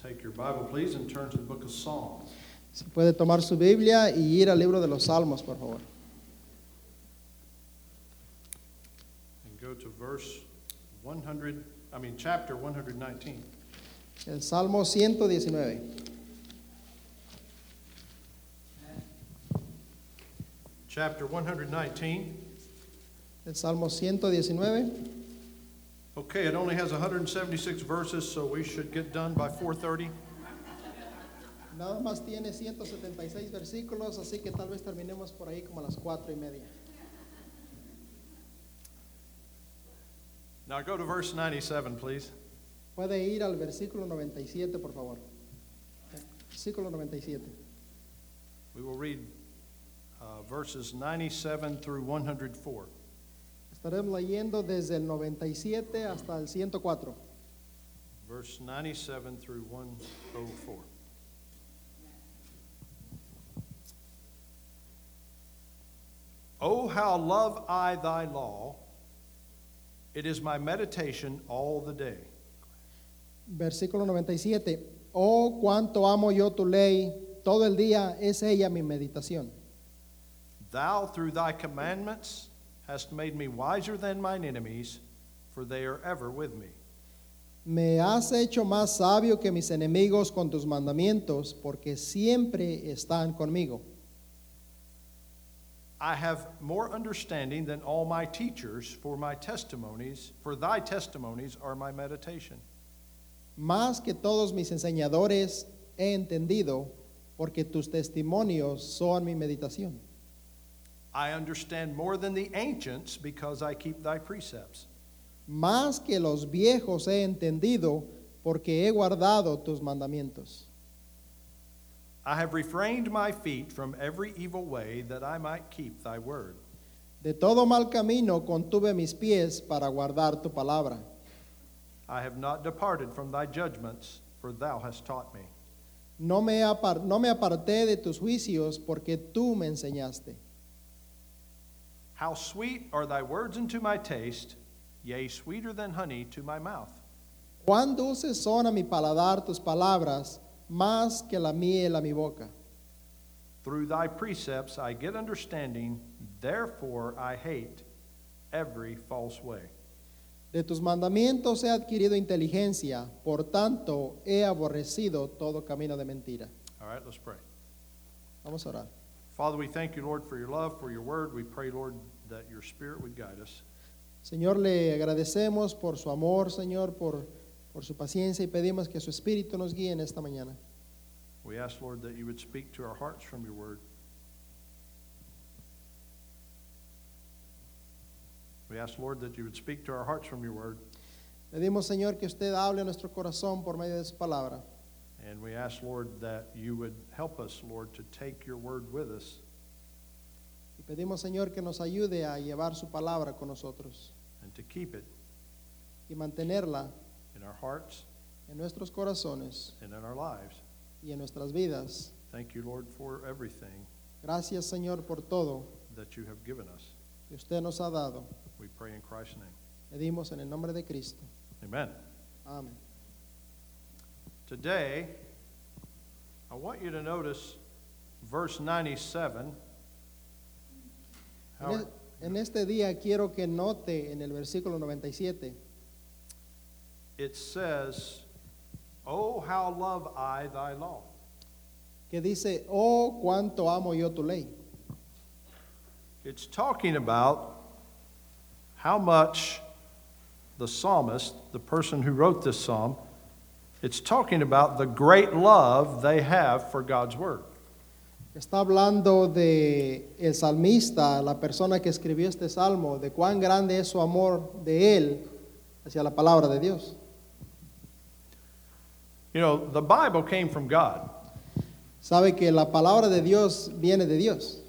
Take your Bible, please, and turn to the book of Psalms. Si puede tomar su Biblia y ir al libro de los Salmos, por favor. And go to verse 100, I mean, chapter 119. El Salmo 119. Chapter 119. El Salmo 119. Okay, it only has 176 verses, so we should get done by 4:30. Nada más tiene 176 versículos, así que tal vez terminemos por ahí como a las cuatro y media. Now go to verse 97, please. Puede ir al versículo 97, por favor. Versículo 97. We will read uh, verses 97 through 104. Estaremos leyendo desde el 97 hasta el 104. Verse 97 through 104. Oh, how love I thy law! It is my meditation all the day. Versículo 97. Oh, cuánto amo yo tu ley, todo el día es ella mi meditación. Thou, through thy commandments, hast made me wiser than mine enemies, for they are ever with me. Me has hecho más sabio que mis enemigos con tus mandamientos, porque siempre están conmigo. I have more understanding than all my teachers, for my testimonies, for thy testimonies are my meditation. Más que todos mis enseñadores he entendido, porque tus testimonios son mi meditación. I understand more than the ancients because I keep thy precepts. Más que los viejos he entendido, porque he guardado tus mandamientos. I have refrained my feet from every evil way that I might keep thy word. De todo mal camino contuve mis pies para guardar tu palabra. I have not departed from thy judgments, for thou hast taught me. No me, apar- no me aparté de tus juicios, porque tú me enseñaste. How sweet are thy words unto my taste, yea, sweeter than honey to my mouth. Cuán dulces son a mi paladar tus palabras, más que la miel a mi boca. Through thy precepts I get understanding, therefore I hate every false way. De tus mandamientos he adquirido inteligencia, por tanto he aborrecido todo camino de mentira. All right, let's pray. Vamos a orar. Father, we thank you, Lord, for your love, for your word. We pray, Lord, that your spirit would guide us. Señor, le agradecemos por su amor, Señor, por, por su paciencia y pedimos que su espíritu nos guíe en esta mañana. We ask, Lord, that you would speak to our hearts from your word. We ask, Lord, that you would speak to our hearts from your word. Pedimos, Señor, que usted hable a nuestro corazón por medio de su palabra. And we ask, Lord, that you would help us, Lord, to take your word with us Y pedimos, Señor, que nos ayude a llevar su palabra con nosotros and to keep it y mantenerla in our hearts en nuestros corazones and in our lives. y en nuestras vidas. Thank you, Lord, for everything Gracias, Señor, por todo that you have given us. que usted nos ha dado. We pray in Christ's name. Pedimos en el nombre de Cristo. Amen. Amén. Today, I want you to notice verse 97. En, Howard, e- en este día quiero que note en el versículo 97, it says, Oh, how love I thy law. que dice, oh, cuánto amo yo tu ley. It's talking about how much the psalmist, the person who wrote this psalm, it's talking about the great love they have for God's word. Está hablando de el salmista, la persona que escribió este salmo, de cuán grande es su amor de él hacia la palabra de Dios. You know, the Bible came from God. Sabe que la palabra de Dios viene de Dios.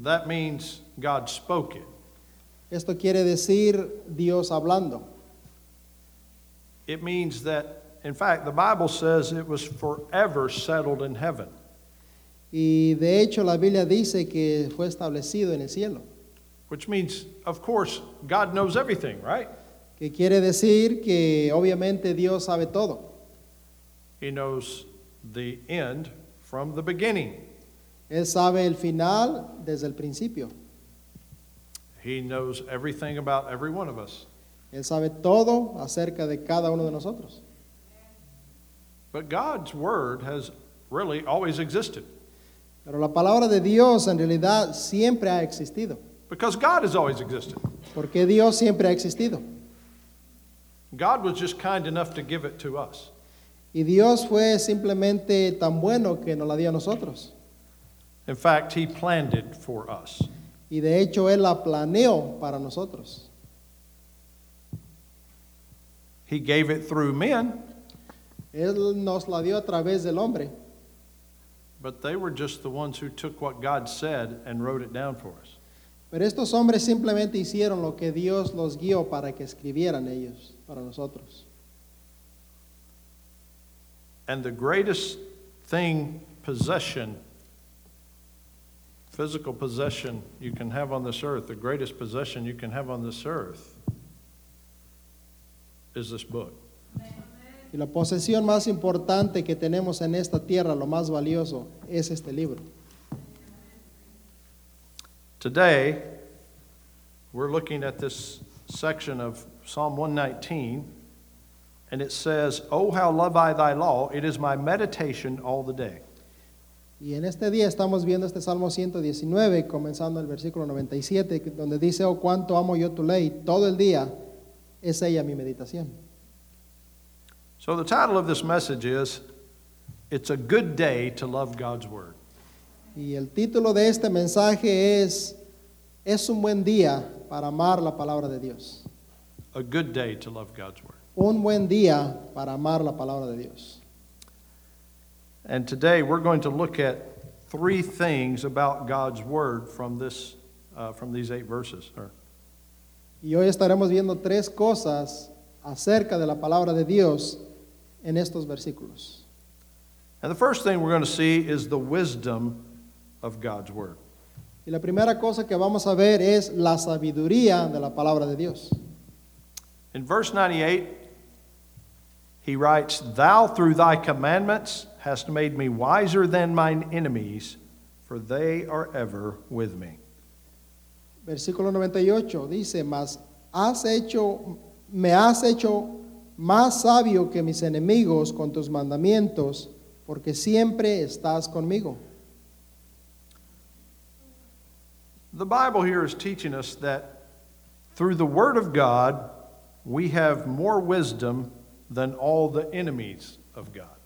That means God spoke it. Esto quiere decir Dios hablando. It means that, in fact, the Bible says it was forever settled in heaven. Y de hecho la Biblia dice que fue establecido en el cielo. Which means, of course, God knows everything, right? Que quiere decir que obviamente Dios sabe todo. He knows the end from the beginning. Él sabe el final desde el principio. He knows everything about every one of us. Él sabe todo acerca de cada uno de nosotros. But God's word has really always existed Pero la palabra de Dios en realidad siempre ha existido. because God has always existed. Porque Dios siempre ha existido. God was just kind enough to give it to us. Y Dios fue simplemente tan bueno que nos la dio a nosotros. In fact, He planned it for us. Y de hecho Él la planeó para nosotros. He gave it through men, Él nos la dio a través del hombre. but they were just the ones who took what God said and wrote it down for us. Pero estos hombres simplemente hicieron lo que Dios los guió para que escribieran ellos, para nosotros. And the greatest thing, possession, physical possession you can have on this earth, the greatest possession you can have on this earth is this book. Y la posesión más importante que tenemos en esta tierra, lo más valioso, es este libro. Today, we're looking at this section of Psalm 119, and it says, Oh, how love I thy law! It is my meditation all the day. Y en este día estamos viendo este Salmo 119, comenzando el versículo 97, que- donde dice, oh, cuánto amo yo tu ley, todo el día es ella mi meditación. So, the title of this message is It's a Good Day to Love God's Word. Y el título de este mensaje es, es un buen día para amar la palabra de Dios. A good day to love God's Word. Un buen día para amar la palabra de Dios. And today we're going to look at three things about God's Word from, this, uh, from these eight verses. Or, Y hoy estaremos viendo tres cosas acerca de la palabra de Dios en estos versículos. And the first thing we're going to see is the wisdom of God's Word. Y la primera cosa que vamos a ver es la sabiduría de la palabra de Dios. In verse 98, he writes, Thou through thy commandments hast made me wiser than mine enemies, for they are ever with me. Versículo 98 dice, mas has hecho, me has hecho más sabio que mis enemigos con tus mandamientos, porque siempre estás conmigo. The Bible here is teaching us that through the Word of God, we have more wisdom than all the enemies of God.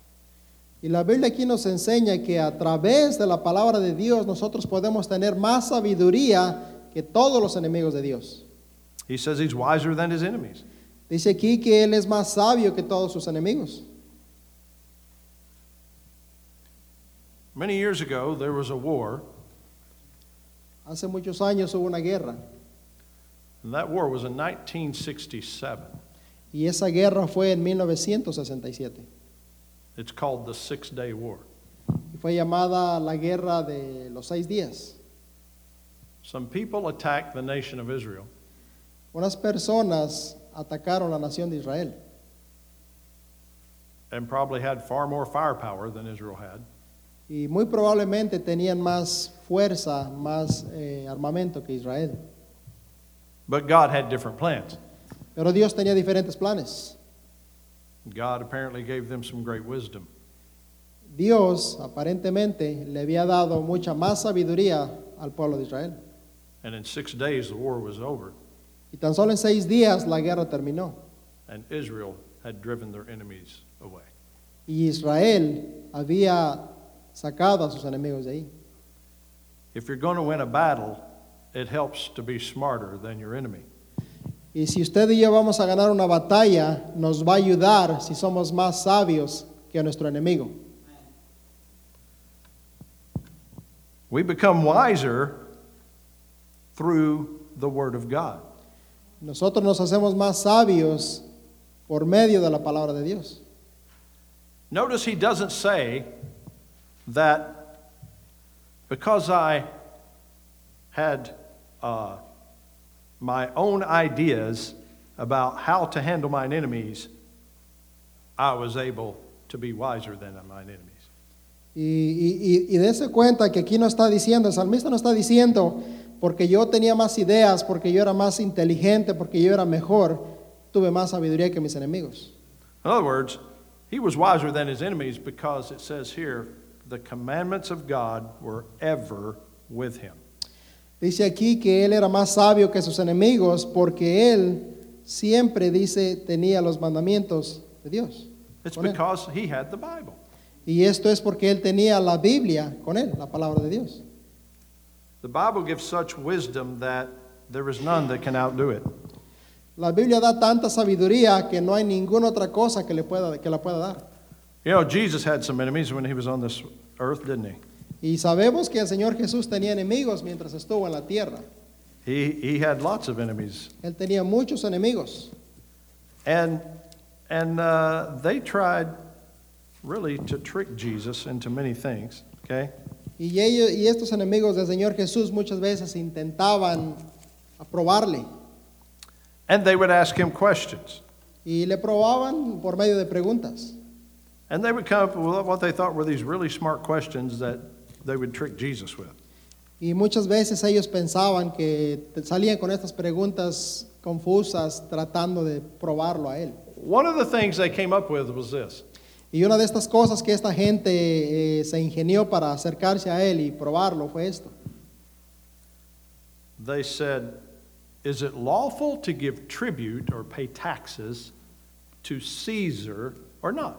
Y la Biblia aquí nos enseña que a través de la palabra de Dios nosotros podemos tener más sabiduría que todos los enemigos de Dios. He says he's wiser than his enemies. Dice aquí que Él es más sabio que todos sus enemigos. Many years ago, there was a war, Hace muchos años hubo una guerra and that war was in 1967. y esa guerra fue en 1967 It's called the Six Day War. y fue llamada la guerra de los seis días. Some people attacked the nation of Israel, Unas personas atacaron la nación de Israel and probably had far more firepower than Israel had. y muy probablemente tenían más fuerza, más eh, armamento que Israel. But God had different plans. Pero Dios tenía diferentes planes. God apparently gave them some great wisdom. Dios aparentemente le había dado mucha más sabiduría al pueblo de Israel. And in six days, the war was over, Y tan solo en seis días la guerra terminó. and Israel had driven their enemies away. Y Israel había sacado a sus enemigos de ahí. If you're going to win a battle, it helps to be smarter than your enemy. Y si usted y yo vamos a ganar una batalla, nos va a ayudar si somos más sabios que nuestro enemigo. We become wiser through the Word of God. Nosotros nos hacemos más sabios por medio de la palabra de Dios. Notice he doesn't say that because I had uh, my own ideas about how to handle mine enemies, I was able to be wiser than mine enemies. Y, y, y, y dése cuenta que aquí no está diciendo, el salmista no está diciendo, porque yo tenía más ideas, porque yo era más inteligente, porque yo era mejor, tuve más sabiduría que mis enemigos. In other words, he was wiser than his enemies because it says here, the commandments of God were ever with him. Dice aquí que él era más sabio que sus enemigos porque él siempre dice tenía los mandamientos de Dios. It's because he had the Bible. Y esto es porque él tenía la Biblia con él, la palabra de Dios. The Bible gives such wisdom that there is none that can outdo it. La Biblia da tanta sabiduría que no hay ninguna otra cosa que, le pueda, que la pueda dar. You know, Jesus had some enemies when he was on this earth, didn't he? Y sabemos que el Señor Jesús tenía enemigos mientras estuvo en la tierra. He, he had lots of enemies. Él tenía muchos enemigos. And, and uh, they tried really to trick Jesus into many things, okay? Y, ellos, y estos enemigos del Señor Jesús muchas veces intentaban aprobarle. And they would ask him questions. Y le probaban por medio de preguntas. And they would come up with what they thought were these really smart questions that they would trick Jesus with. Y muchas veces ellos pensaban que salían con estas preguntas confusas tratando de probarlo a él. One of the things they came up with was this Y una de estas cosas que esta gente eh, se ingenió para acercarse a él y probarlo fue esto. they said, Is it lawful to give tribute or pay taxes to Caesar or not?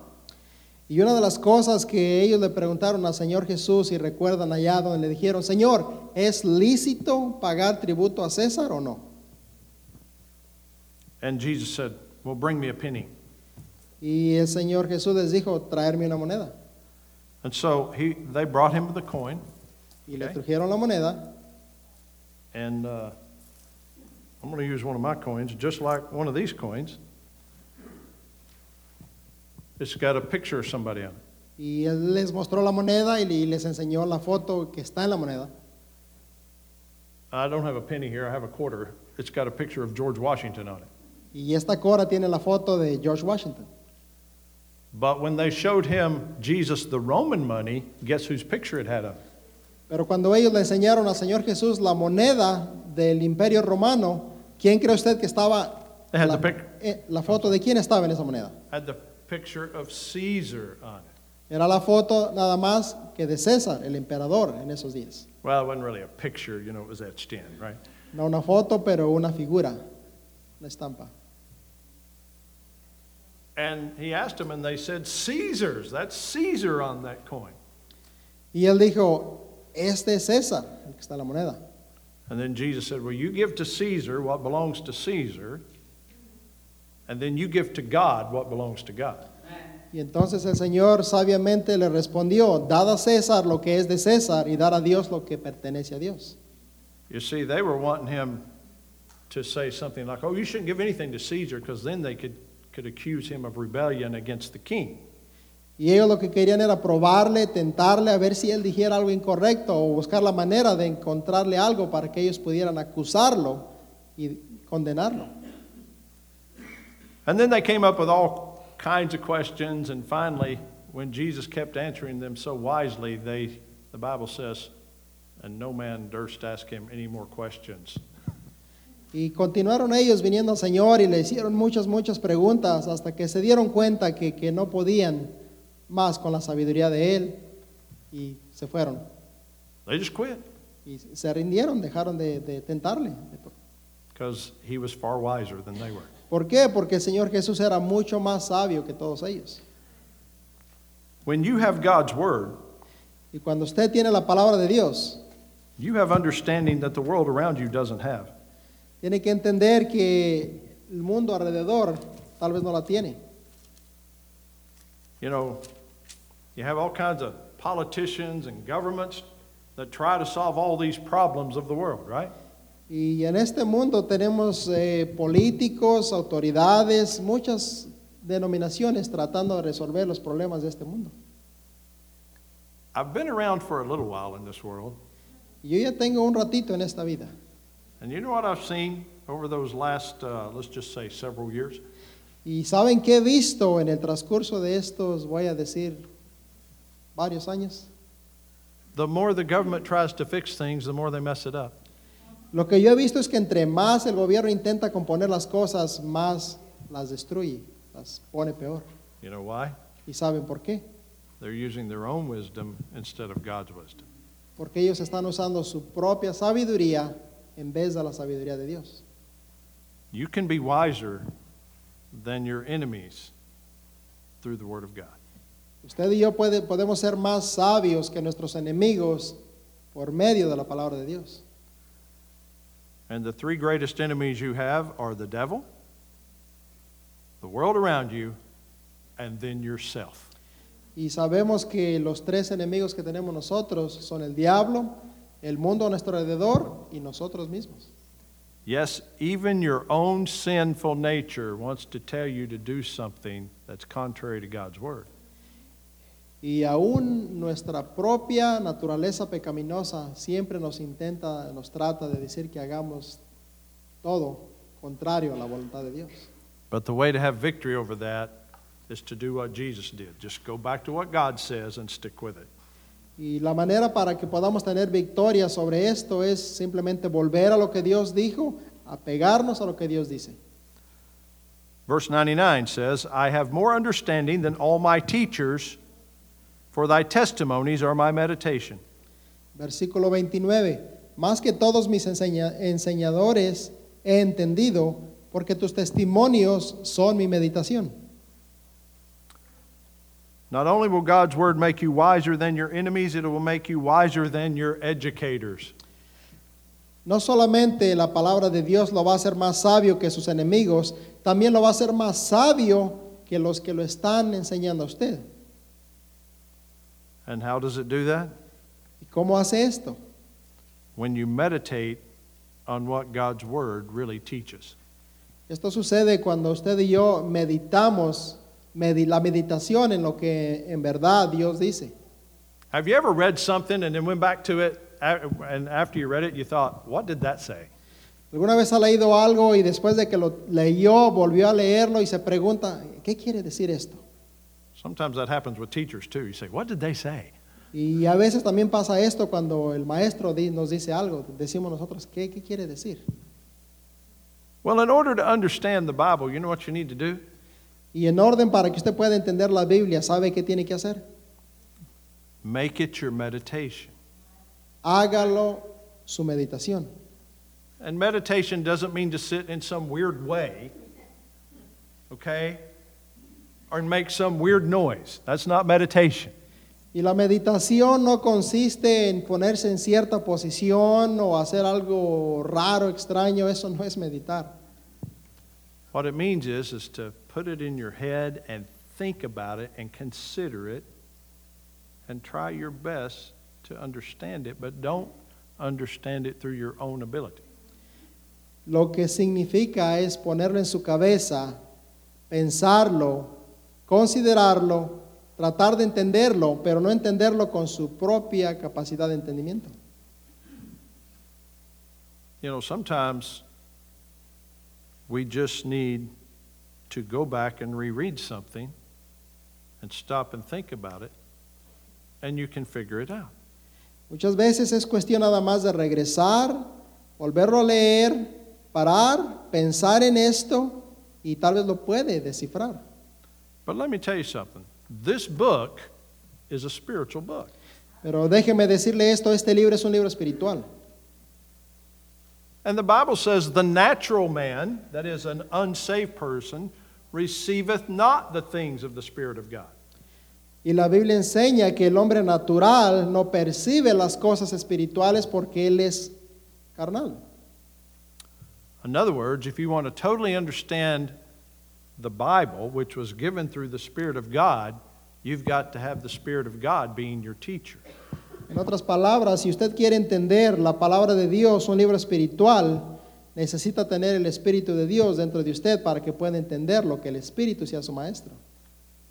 Y una de las cosas que ellos le preguntaron al Señor Jesús y recuerdan allá donde le dijeron, Señor, ¿es lícito pagar tributo a César o no? And Jesus said, Well, bring me a penny. Y el Señor Jesús les dijo, traerme una moneda. And so he, they brought him the coin, Y le Ok. trajeron la moneda. and uh, I'm going to use one of my coins, just like one of these coins. It's got a picture of somebody on it. Y él les mostró la moneda y le- les enseñó la foto que está en la moneda. I don't have a penny here, I have a quarter. It's got a picture of George Washington on it. Y esta cora tiene la foto de George Washington. But when they showed him Jesus the Roman money, guess whose picture it had on it? Pero cuando ellos le enseñaron al Señor Jesús la moneda del imperio romano, ¿quién cree usted que estaba? They had La, the pic- eh, la foto de quién estaba en esa moneda. Had the picture of Caesar on it. Era la foto nada más que de César, el emperador, en esos días. Well, it wasn't really a picture, you know, it was etched in, right? No una foto, pero una figura, una estampa. And he asked them, and they said, Caesar's. That's Caesar on that coin. Y él dijo, este es César, el que está en la moneda. And then Jesus said, Well, you give to Caesar what belongs to Caesar, and then you give to God what belongs to God. Y entonces el Señor sabiamente le respondió, dad a César lo que es de César y dar a Dios lo que pertenece a Dios. You see, they were wanting him to say something like, Oh, you shouldn't give anything to Caesar, because then they could, could accuse him of rebellion against the king. Y ellos lo que querían era probarle, tentarle, a ver si él dijera algo incorrecto o buscar la manera de encontrarle algo para que ellos pudieran acusarlo y condenarlo. And then they came up with all kinds of questions, and finally, when Jesus kept answering them so wisely, they, the Bible says, and no man durst ask him any more questions. Y continuaron ellos viniendo al Señor y le hicieron muchas, muchas preguntas hasta que se dieron cuenta que, que no podían más con la sabiduría de Él y se fueron. They just quit, Y se rindieron, dejaron de, de tentarle. because he was far wiser than they were. ¿Por qué? Porque el Señor Jesús era mucho más sabio que todos ellos. When you have God's word, Y cuando usted tiene la palabra de Dios, you have understanding that the world around you doesn't have. Tiene que entender que el mundo alrededor tal vez no la tiene. You know, you have all kinds of politicians and governments that try to solve all these problems of the world, right? Y en este mundo tenemos eh, políticos, autoridades, muchas denominaciones tratando de resolver los problemas de este mundo. I've been around for a little while in this world, yo ya tengo un ratito en esta vida. And you know what I've seen over those last, uh, let's just say, several years? Y saben que he visto en el transcurso de estos, voy a decir, varios años. The more the government tries to fix things, the more they mess it up. Lo que yo he visto es que entre más el gobierno intenta componer las cosas, más las destruye, las pone peor. You know why? ¿Y saben por qué? They're using their own wisdom instead of God's wisdom. Porque ellos están usando su propia sabiduría en vez de la sabiduría de Dios. You can be wiser than your enemies through the Word of God. Usted y yo puede- podemos ser más sabios que nuestros enemigos por medio de la palabra de Dios. And the three greatest enemies you have are the devil, the world around you, and then yourself. Y sabemos que los tres enemigos que tenemos nosotros son el diablo, el mundo a nuestro alrededor y nosotros mismos. Yes, even your own sinful nature wants to tell you to do something that's contrary to God's Word. Y aún nuestra propia naturaleza pecaminosa siempre nos intenta, nos trata de decir que hagamos todo contrario a la voluntad de Dios. But the way to have victory over that is to do what Jesus did. Just go back to what God says and stick with it. Y la manera para que podamos tener victoria sobre esto es simplemente volver a lo que Dios dijo, apegarnos a lo que Dios dice. Verse 99 says, I have more understanding than all my teachers, for thy testimonies are my meditation. Versículo 29. Más que todos mis enseña- enseñadores he entendido, porque tus testimonios son mi meditación. Not only will God's word make you wiser than your enemies, it will make you wiser than your educators. No solamente la palabra de Dios lo va a hacer más sabio que sus enemigos, también lo va a hacer más sabio que los que lo están enseñando a usted. And how does it do that? ¿Y cómo hace esto? When you meditate on what God's word really teaches. Esto sucede cuando usted y yo meditamos medi- la meditación en lo que en verdad Dios dice. Have you ever read something and then went back to it, and after you read it, you thought, what did that say? ¿Alguna vez ha leído algo y después de que lo leyó volvió a leerlo y se pregunta, ¿qué quiere decir esto? Sometimes that happens with teachers too. You say, what did they say? Y a veces también pasa esto cuando el maestro nos dice algo, decimos nosotros, ¿qué, qué quiere decir? Well, in order to understand the Bible, you know what you need to do? Y en orden para que usted pueda entender la Biblia, ¿sabe qué tiene que hacer? Make it your meditation. Hágalo su meditación. And meditation doesn't mean to sit in some weird way, okay? Or make some weird noise. That's not meditation. Y la meditación no consiste en ponerse en cierta posición o hacer algo raro, extraño, eso no es meditar. What it means is, is to put it in your head and think about it and consider it and try your best to understand it, but don't understand it through your own ability. Lo que significa es ponerlo en su cabeza, pensarlo, considerarlo, tratar de entenderlo, pero no entenderlo con su propia capacidad de entendimiento. You know, sometimes we just need to go back and reread something and stop and think about it, and you can figure it out. Muchas veces es cuestión nada más de regresar, volverlo a leer, parar, pensar en esto y tal vez lo puede descifrar. But let me tell you something this book is a spiritual book. Pero déjeme decirle esto, este libro es un libro espiritual. And the Bible says, the natural man, that is an unsaved person, receiveth not the things of the Spirit of God. Y la Biblia enseña que el hombre natural no percibe las cosas espirituales porque él es carnal. In other words, if you want to totally understand the Bible, which was given through the Spirit of God, you've got to have the Spirit of God being your teacher. En otras palabras, si usted quiere entender la palabra de Dios, un libro espiritual, necesita tener el Espíritu de Dios dentro de usted para que pueda entender lo que el Espíritu sea su maestro.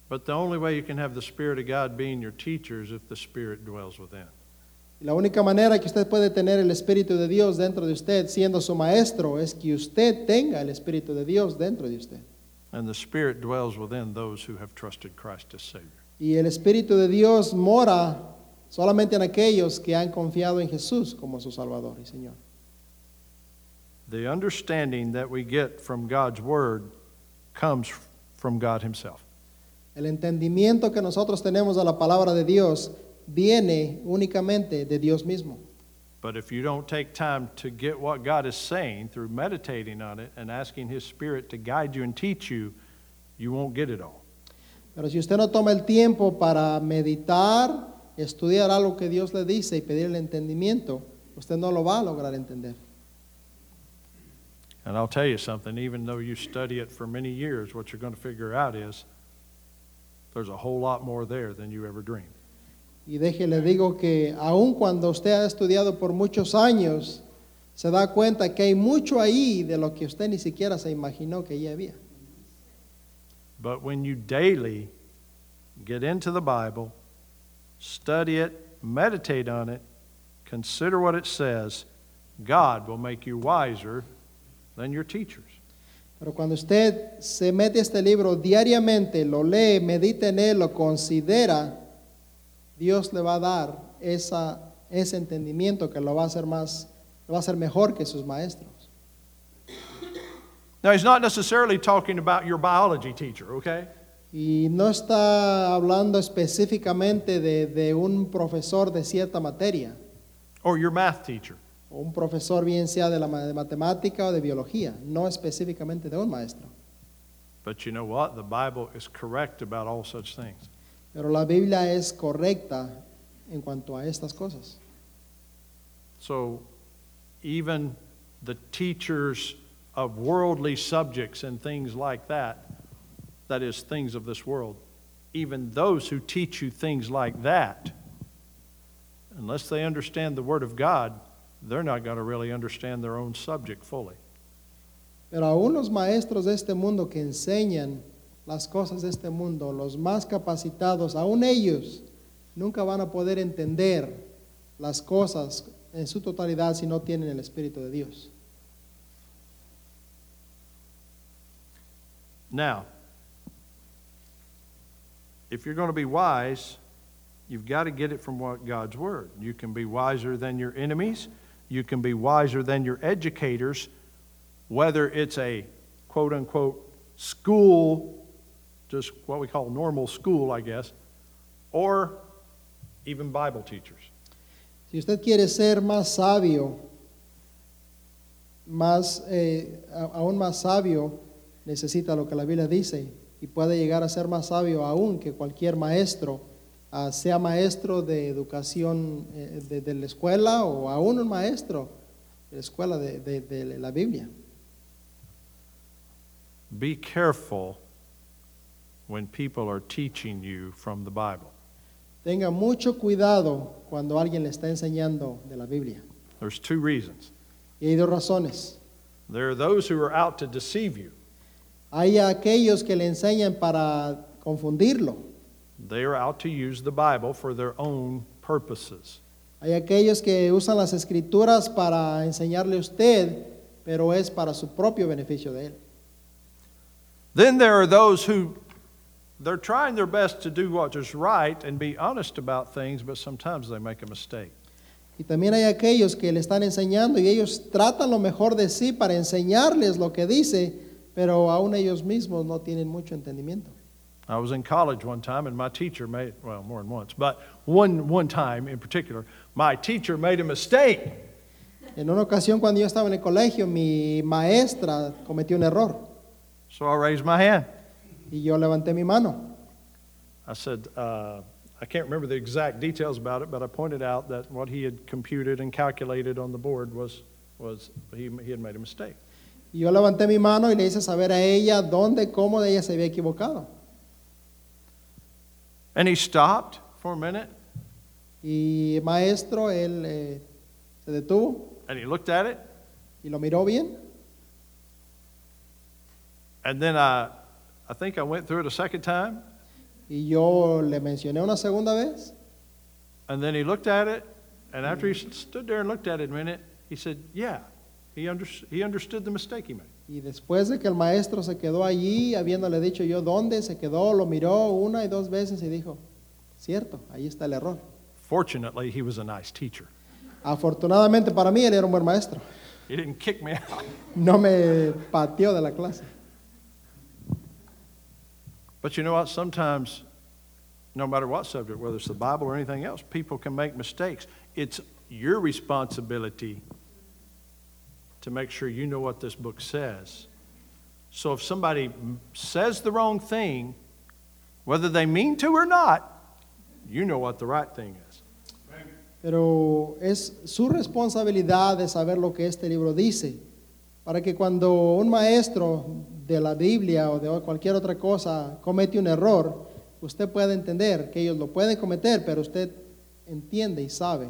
But the only way you can have the Spirit of God being your teacher is if the Spirit dwells within. Y la única manera que usted puede tener el Espíritu de Dios dentro de usted siendo su maestro es que usted tenga el Espíritu de Dios dentro de usted. And the Spirit dwells within those who have trusted Christ as Savior. Y el Espíritu de Dios mora solamente en aquellos que han confiado en Jesús como su Salvador y Señor. The understanding that we get from God's Word comes from God Himself. El entendimiento que nosotros tenemos de la palabra de Dios viene únicamente de Dios mismo. But if you don't take time to get what God is saying through meditating on it and asking His Spirit to guide you and teach you, you won't get it all. Pero si usted no toma el tiempo para meditar, estudiar algo que Dios le dice y pedir el entendimiento, usted no lo va a lograr entender. And I'll tell you something, even though you study it for many years, what you're going to figure out is there's a whole lot more there than you ever dreamed. Y déjele digo que aun cuando usted ha estudiado por muchos años, se da cuenta que hay mucho ahí de lo que usted ni siquiera se imaginó que ya había. But when you daily get into the Bible, study it, meditate on it, consider what it says, God will make you wiser than your teachers. Pero cuando usted se mete este libro diariamente, lo lee, medita en él, lo considera, Dios le va a dar esa, ese entendimiento que lo va a hacer más, lo va a hacer mejor que sus maestros. Now, he's not necessarily talking about your biology teacher, okay? Y no está hablando específicamente de, de un profesor de cierta materia, Or your math teacher. o un profesor bien sea de, la, ma- de matemática o de biología, no específicamente de un maestro. But you know what? The Bible is correct about all such things. Pero la Biblia es correcta en cuanto a estas cosas. So, even the teachers of worldly subjects and things like that, that is, things of this world, even those who teach you things like that, unless they understand the Word of God, they're not going to really understand their own subject fully. Pero aún los maestros de este mundo que enseñan las cosas de este mundo, los más capacitados, aún ellos nunca van a poder entender las cosas en su totalidad si no tienen el Espíritu de Dios. Now, if you're going to be wise, you've got to get it from what God's Word. You can be wiser than your enemies, you can be wiser than your educators, whether it's a quote unquote school, just what we call normal school, I guess, or even Bible teachers. Si usted quiere ser más sabio, más, eh, aún más sabio, necesita lo que la Biblia dice y puede llegar a ser más sabio aún que cualquier maestro, ah, sea maestro de educación eh, de, de la escuela o aún un maestro de la escuela de, de- de la Biblia. Be careful when people are teaching you from the Bible. Tenga mucho cuidado cuando alguien le está enseñando de la Biblia. There's two reasons. Y hay dos razones. There are those who are out to deceive you. Hay aquellos que le enseñan para confundirlo. They are out to use the Bible for their own purposes. Hay aquellos que usan las escrituras para enseñarle a usted, pero es para su propio beneficio de él. Then there are those who they're trying their best to do what is right and be honest about things, but sometimes they make a mistake. Y también hay aquellos que le están enseñando y ellos tratan lo mejor de sí para enseñarles lo que dice, pero aún ellos mismos no tienen mucho entendimiento. I was in college one time and my teacher made well more than once, but one one time in particular, my teacher made a mistake. En una ocasión cuando yo estaba en el colegio, mi maestra cometió un error So I raised my hand. y yo levanté mi mano. I said, uh, I can't remember the exact details about it, but I pointed out that what he had computed and calculated on the board was, was he, he had made a mistake. Y yo levanté mi mano y le hice saber a ella dónde, cómo ella se había equivocado. And he stopped for a minute Y maestro, él eh, se detuvo and he looked at it, y lo miró bien. and then I, I think I went through it a second time, Y yo le mencioné una segunda vez. and then he looked at it, and after he stood there and looked at it a minute, he said, Yeah, he, under, he understood the mistake he made. Y después de que el maestro se quedó allí, habiéndole dicho yo dónde, se quedó, lo miró una y dos veces y dijo, cierto, ahí está el error. Fortunately, he was a nice teacher. Afortunadamente para mí él era un buen maestro. He didn't kick me out. No me pateó de la clase. But you know what? Sometimes, no matter what subject, whether it's the Bible or anything else, people can make mistakes. It's your responsibility to make sure you know what this book says. So if somebody says the wrong thing, whether they mean to or not, you know what the right thing is. Pero es su responsabilidad de saber lo que este libro dice, para que cuando un maestro de la Biblia o de cualquier otra cosa comete un error, usted pueda entender que ellos lo pueden cometer, pero usted entiende y sabe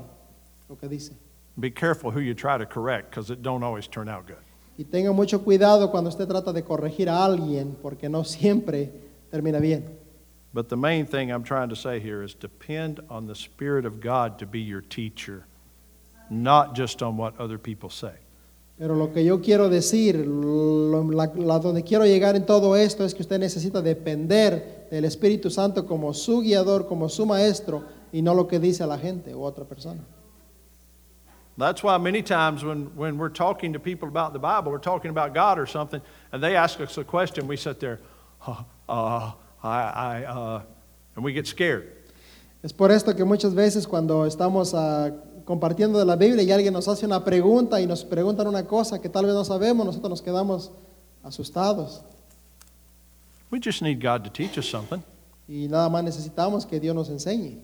lo que dice. Be careful who you try to correct because it don't always turn out good. Y tenga mucho cuidado cuando usted trata de corregir a alguien, porque no siempre termina bien. But the main thing I'm trying to say here is depend on the Spirit of God to be your teacher, not just on what other people say. Pero lo que yo quiero decir, lo- la, la- donde quiero llegar en todo esto es que usted necesita depender del Espíritu Santo como su guiador, como su maestro, y no lo que dice la gente u otra persona. That's why many times when, when we're talking to people about the Bible, we're talking about God or something, and they ask us a question, we sit there, uh, uh, I, I, uh, and we get scared. Es por esto que muchas veces cuando estamos ah, compartiendo de la Biblia y alguien nos hace una pregunta y nos preguntan una cosa que tal vez no sabemos, nosotros nos quedamos asustados. We just need God to teach us something. Y nada más necesitamos que Dios nos enseñe.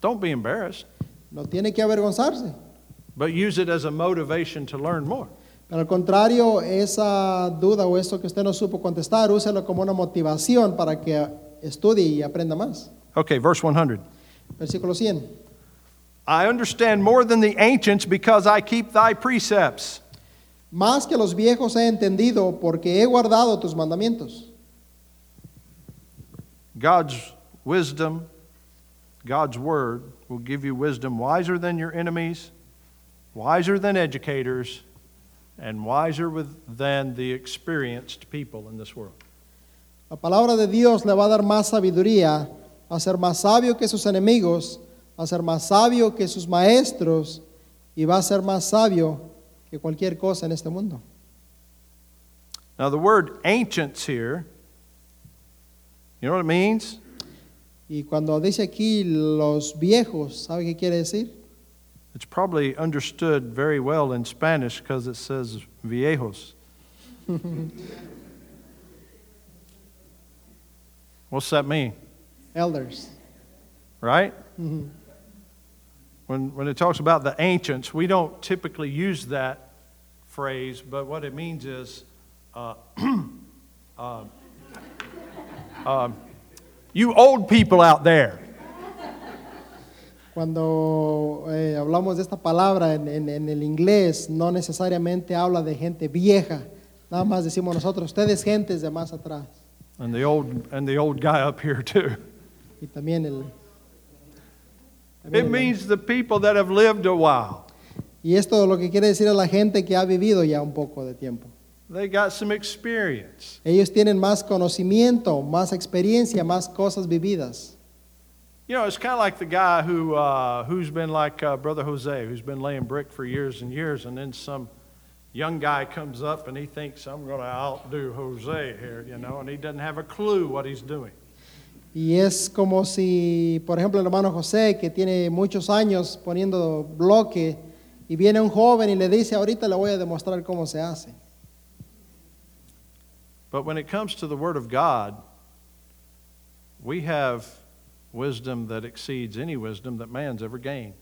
Don't be embarrassed, No tiene que avergonzarse. but use it as a motivation to learn more. Pero al contrario, esa duda o eso que usted no supo contestar, úselo como una motivación para que estudie y aprenda más. Okay, verse 100. Versículo 100. I understand more than the ancients because I keep thy precepts. Más que los viejos he entendido porque he guardado tus mandamientos. God's wisdom, God's word will give you wisdom wiser than your enemies, wiser than educators, and wiser with, than the experienced people in this world. La palabra de Dios le va a dar más sabiduría, a ser más sabio que sus enemigos, a ser más sabio que sus maestros y va a ser más sabio que cualquier cosa en este mundo. Now, the word ancients here, you know what it means? Y cuando dice aquí los viejos, ¿sabe qué quiere decir? It's probably understood very well in Spanish because it says viejos. What's that mean? Elders. Right? Ujú. When, when it talks about the ancients, we don't typically use that phrase, but what it means is uh, uh, um, you old people out there. Cuando eh, hablamos de esta palabra en, en- en el inglés, no necesariamente habla de gente vieja. Nada más decimos nosotros, ustedes gentes de más atrás. And the old, and the old guy up here, too. Y también el... también It el- means the people that have lived a while. y esto lo que quiere decir a la gente que ha vivido ya un poco de tiempo. They got some experience. Ellos tienen más conocimiento, más experiencia, más cosas vividas. You know, it's kind of like the guy who, uh, who's been like uh, Brother Jose, who's been laying brick for years and years, and then some young guy comes up and he thinks, I'm going to outdo Jose here, you know, and he doesn't have a clue what he's doing. Y es como si, por ejemplo, el hermano José, que tiene muchos años poniendo bloque, y viene un joven y le dice, ahorita le voy a demostrar cómo se hace. But when it comes to the Word of God, we have wisdom that exceeds any wisdom that man's ever gained.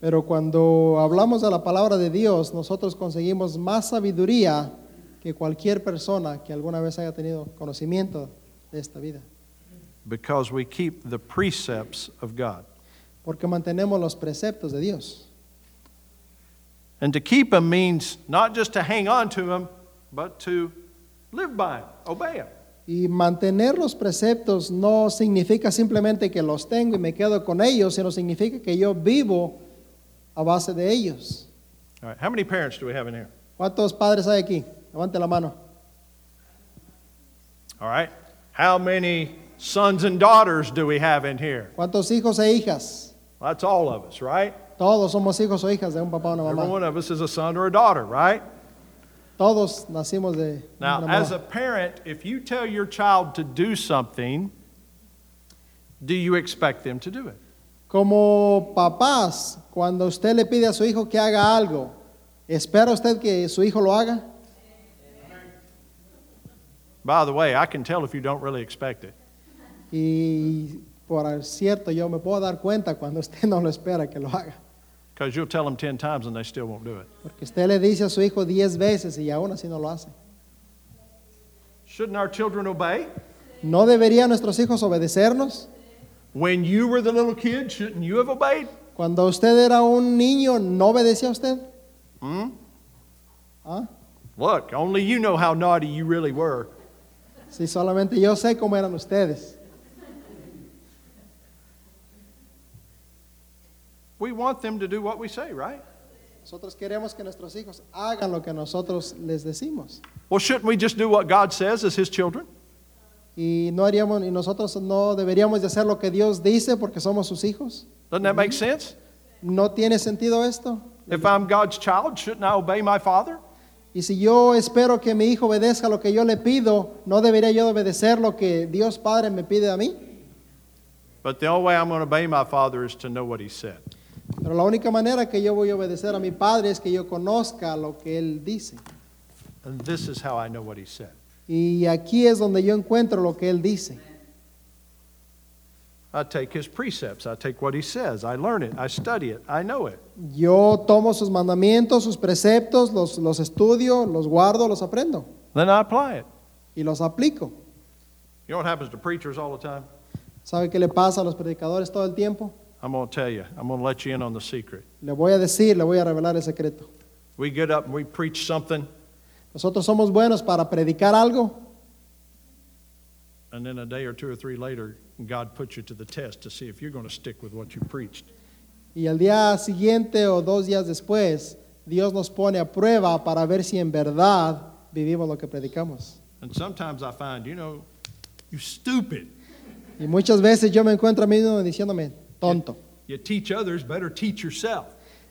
Pero cuando hablamos de la palabra de Dios, nosotros conseguimos más sabiduría que cualquier persona que alguna vez haya tenido conocimiento de esta vida. because we keep the precepts of God. Porque mantenemos los preceptos de Dios. And to keep them means not just to hang on to them, but to live by them, obey them. Y mantener los preceptos no significa simplemente que los tengo y me quedo con ellos, sino significa que yo vivo a base de ellos. All right, how many parents do we have in here? ¿Cuántos padres hay aquí? Levante la mano. All right? How many sons and daughters do we have in here? ¿Cuántos hijos e hijas? Well, that's all of us, right? Todos somos hijos o hijas de un papá o una mamá. Every one of us is a son or a daughter, right? Todos nacimos de Now, as a parent, if you tell your child to do something, do you expect them to do it? Como papás, cuando usted le pide a su hijo que haga algo, ¿espera usted que su hijo lo haga? By the way, I can tell if you don't really expect it. Y por cierto, yo me puedo dar cuenta cuando usted no lo espera que lo haga. Because you'll tell them 10 times and they still won't do it. Porque usted le dice a su hijo diez veces y aún así no lo hace. Shouldn't our children obey? ¿No deberían nuestros hijos obedecernos? When you were the little kid, shouldn't you have obeyed? Cuando usted era un niño, ¿no obedecía usted? Hmm? ¿Ah? Look, only you know how naughty you really were. Si solamente yo sé cómo eran ustedes. We want them to do what we say, right? Nosotros queremos que nuestros hijos hagan lo que nosotros les decimos. Well, shouldn't we just do what God says as His children? Y no haríamos y nosotros no deberíamos de hacer lo que Dios dice porque somos sus hijos. Doesn't that make sense? ¿No tiene sentido esto? If I'm God's child, shouldn't I obey my father? Y si yo espero que mi hijo obedezca lo que yo le pido, ¿no debería yo obedecer lo que Dios Padre me pide a mí? But the only way I'm going to obey my father is to know what he said. Pero la única manera que yo voy a obedecer a mi Padre es que yo conozca lo que Él dice. And this is how I know what he said. Y aquí es donde yo encuentro lo que Él dice. I take his precepts. I take what he says. I learn it. I study it. I know it. Yo tomo sus mandamientos, sus preceptos, los, los estudio, los guardo, los aprendo Then I apply it. y los aplico. You know what happens to preachers all the time? ¿Sabe qué le pasa a los predicadores todo el tiempo? I'm going to tell you. I'm going to let you in on the secret. Le voy a decir, le voy a revelar el secreto. We get up and we preach something, Nosotros somos buenos para predicar algo and then a day or two or three later, God puts you to the test to see if you're going to stick with what you preached. y al día siguiente o dos días después, Dios nos pone a prueba para ver si en verdad vivimos lo que predicamos. And sometimes I find, you know, you stupid. Y muchas veces yo me encuentro a mí mismo diciéndome, tonto, You teach others, better teach yourself.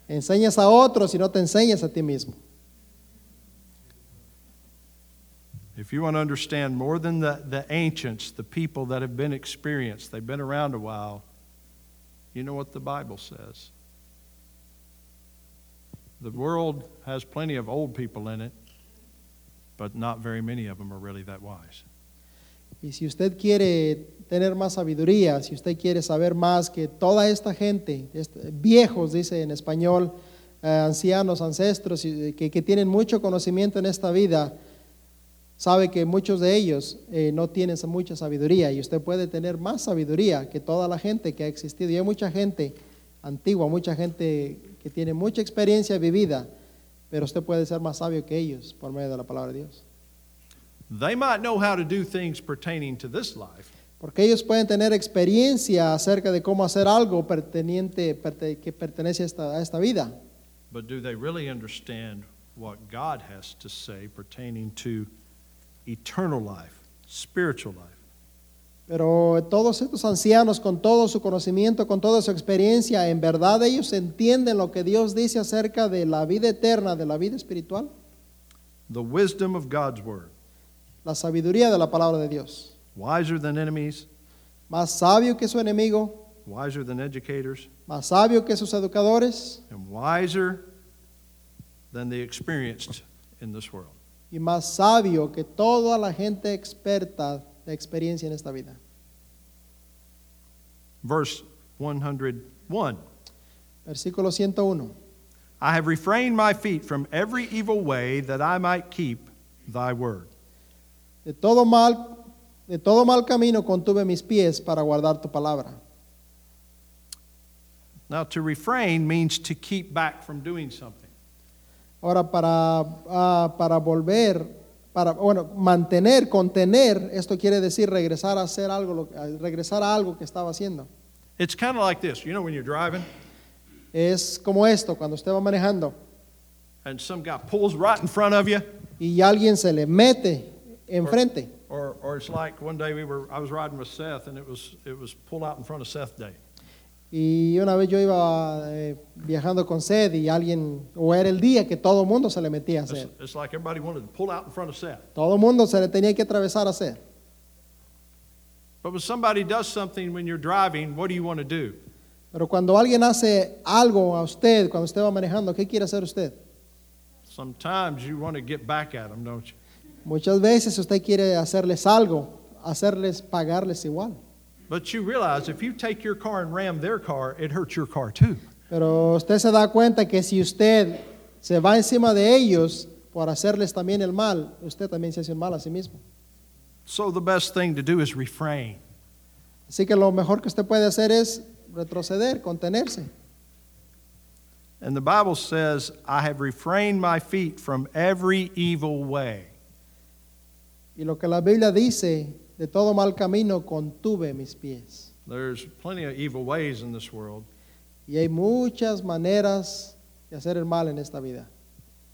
enseñas a otros y no te enseñas a ti mismo. If you want to understand more than the, the ancients, the people that have been experienced, they've been around a while, you know what the Bible says. The world has plenty of old people in it, but not very many of them are really that wise. Y si usted quiere tener más sabiduría, si usted quiere saber más que toda esta gente, este- viejos, dice en español, eh, ancianos, ancestros, y, que, que tienen mucho conocimiento en esta vida, sabe que muchos de ellos eh, no tienen mucha sabiduría y usted puede tener más sabiduría que toda la gente que ha existido. Y hay mucha gente antigua, mucha gente que tiene mucha experiencia vivida, pero usted puede ser más sabio que ellos por medio de la palabra de Dios. They might know how to do things pertaining to this life, Porque ellos pueden tener experiencia acerca de cómo hacer algo perteniente, perte- que pertenece a esta, a esta vida. but do they really understand what God has to say pertaining to eternal life, spiritual life? Pero todos estos ancianos, con todo su conocimiento, con toda su experiencia, ¿en verdad ellos entienden lo que Dios dice acerca de la vida eterna, de la vida espiritual? The wisdom of God's word, La sabiduría de la palabra de Dios. wiser than enemies, Más sabio que su enemigo, wiser than educators, más sabio que sus educadores and wiser than the experienced in this world. y más sabio que toda la gente experta de experiencia en esta vida. Verse 101 Versículo 101. I have refrained my feet from every evil way that I might keep thy word. De todo mal, de todo mal camino contuve mis pies para guardar tu palabra. Now, to refrain means to keep back from doing something. Ahora, para, ah, para volver, para, bueno, mantener, contener, esto quiere decir regresar a hacer algo, regresar a algo que estaba haciendo. It's kind of like this. You know, when you're driving Es como esto, cuando usted va manejando and some guy pulls right in front of you. y alguien se le mete enfrente. Or, or it's like one day we were, I was riding with Seth and it was, it was pull out in front of Seth Day. Y una vez yo iba eh, viajando con Sed y alguien, o era el día que todo el mundo se le metía a It's, Sed. it's like everybody wanted to pull out in front of Seth. Todo el mundo se le tenía que atravesar a Sed. But when somebody does something when you're driving, what do you want to do? Pero cuando alguien hace algo a usted, cuando usted va manejando, ¿qué quiere hacer usted? Sometimes you want to get back at them, don't you? Muchas veces usted quiere hacerles algo, hacerles pagarles igual. But you realize if you take your car and ram their car, it hurts your car too. Pero usted se da cuenta que si usted se va encima de ellos por hacerles también el mal, usted también se hace el mal a sí mismo. So the best thing to do is refrain. Así que lo mejor que usted puede hacer es retroceder, contenerse. And the Bible says, I have refrained my feet from every evil way. Y lo que la Biblia dice, de todo mal camino contuve mis pies. There's plenty of evil ways in this world, Y hay muchas maneras de hacer el mal en esta vida.